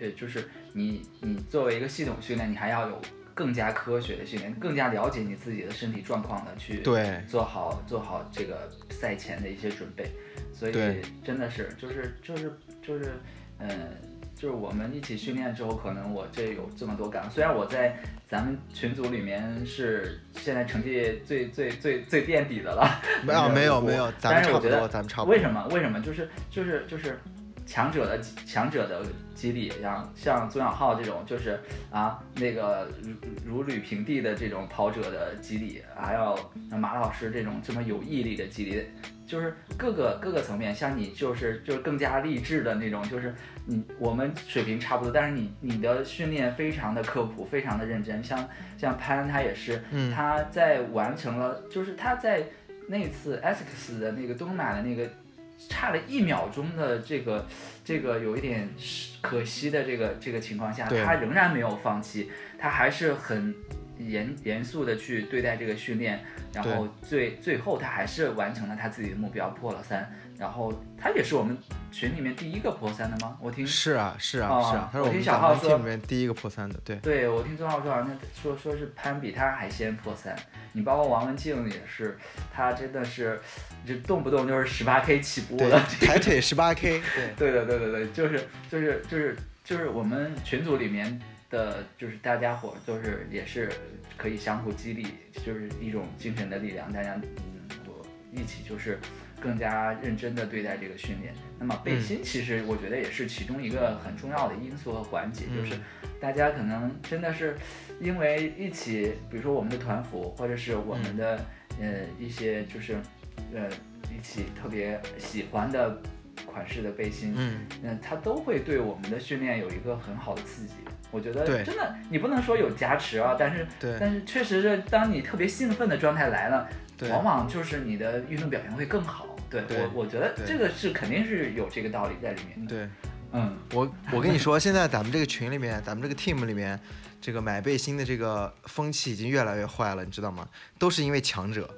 呃，就是你你作为一个系统训练，你还要有更加科学的训练，更加了解你自己的身体状况的去对做好做好这个赛前的一些准备，所以真的是就是就是就是嗯。就是我们一起训练之后，可能我这有这么多感。虽然我在咱们群组里面是现在成绩最最最最垫底的了，没有 [laughs] 没有没有，但是我觉得咱们差不多。为什么？为什么？就是就是就是强者的强者的激励，像像宗小浩这种，就是啊那个如如履平地的这种跑者的激励，还有马老师这种这么有毅力的激励。就是各个各个层面，像你就是就是更加励志的那种，就是你我们水平差不多，但是你你的训练非常的刻苦，非常的认真。像像潘他也是，他在完成了，就是他在那次 Essex 的那个东马的那个差了一秒钟的这个这个有一点可惜的这个这个情况下，他仍然没有放弃，他还是很。严严肃的去对待这个训练，然后最最后他还是完成了他自己的目标，破了三。然后他也是我们群里面第一个破三的吗？我听是啊是啊是啊，他是我听小浩说里面第一个破三的，对对，我听宗浩说好像说说是潘比他还先破三。你包括王文静也是，他真的是就动不动就是十八 K 起步了，抬腿十八 K，对 [laughs] 对对对对对，就是就是就是就是我们群组里面。的就是大家伙就是也是可以相互激励，就是一种精神的力量。大家嗯，我一起就是更加认真的对待这个训练。那么背心其实我觉得也是其中一个很重要的因素和环节，就是大家可能真的是因为一起，比如说我们的团服或者是我们的呃一些就是呃一起特别喜欢的款式的背心，嗯，那它都会对我们的训练有一个很好的刺激。我觉得，真的，你不能说有加持啊，但是，但是确实是，当你特别兴奋的状态来了，往往就是你的运动表现会更好。对我，我觉得这个是肯定是有这个道理在里面。对，嗯，我我跟你说，现在咱们这个群里面，咱们这个 team 里面，这个买背心的这个风气已经越来越坏了，你知道吗？都是因为强者，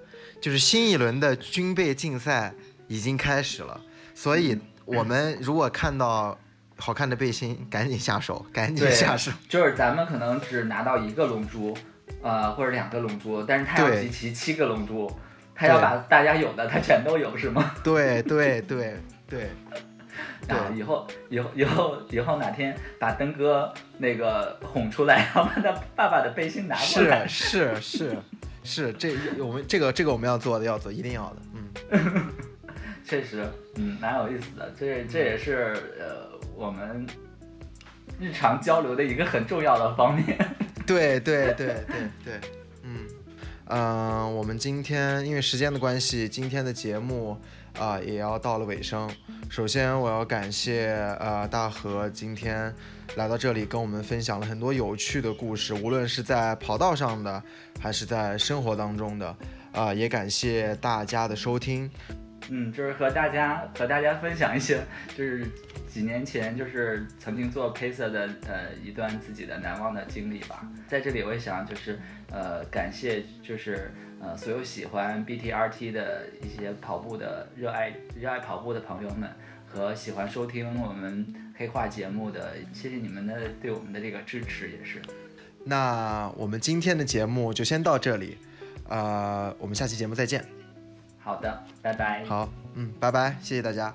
就是新一轮的军备竞赛已经开始了，所以我们如果看到。好看的背心，赶紧下手，赶紧下手。就是咱们可能只拿到一个龙珠，呃，或者两个龙珠，但是他要集齐七个龙珠，他要把大家有的他全都有，是吗？对对对对。[laughs] 啊，以后以后以后以后哪天把登哥那个哄出来，[laughs] 然后把他爸爸的背心拿过来。是是是是，这我们这个这个我们要做的，要做，一定要的。嗯，[laughs] 确实，嗯，蛮有意思的。这这也是呃。我们日常交流的一个很重要的方面。对对对对对，嗯，我们今天因为时间的关系，今天的节目啊也要到了尾声。首先，我要感谢呃大河今天来到这里跟我们分享了很多有趣的故事，无论是在跑道上的，还是在生活当中的。啊，也感谢大家的收听。嗯，就是和大家和大家分享一些，就是几年前就是曾经做 p a c e 的呃一段自己的难忘的经历吧。在这里我也想就是呃感谢就是呃所有喜欢 BTRT 的一些跑步的热爱热爱跑步的朋友们和喜欢收听我们黑话节目的，谢谢你们的对我们的这个支持也是。那我们今天的节目就先到这里，呃，我们下期节目再见。好的，拜拜。好，嗯，拜拜，谢谢大家。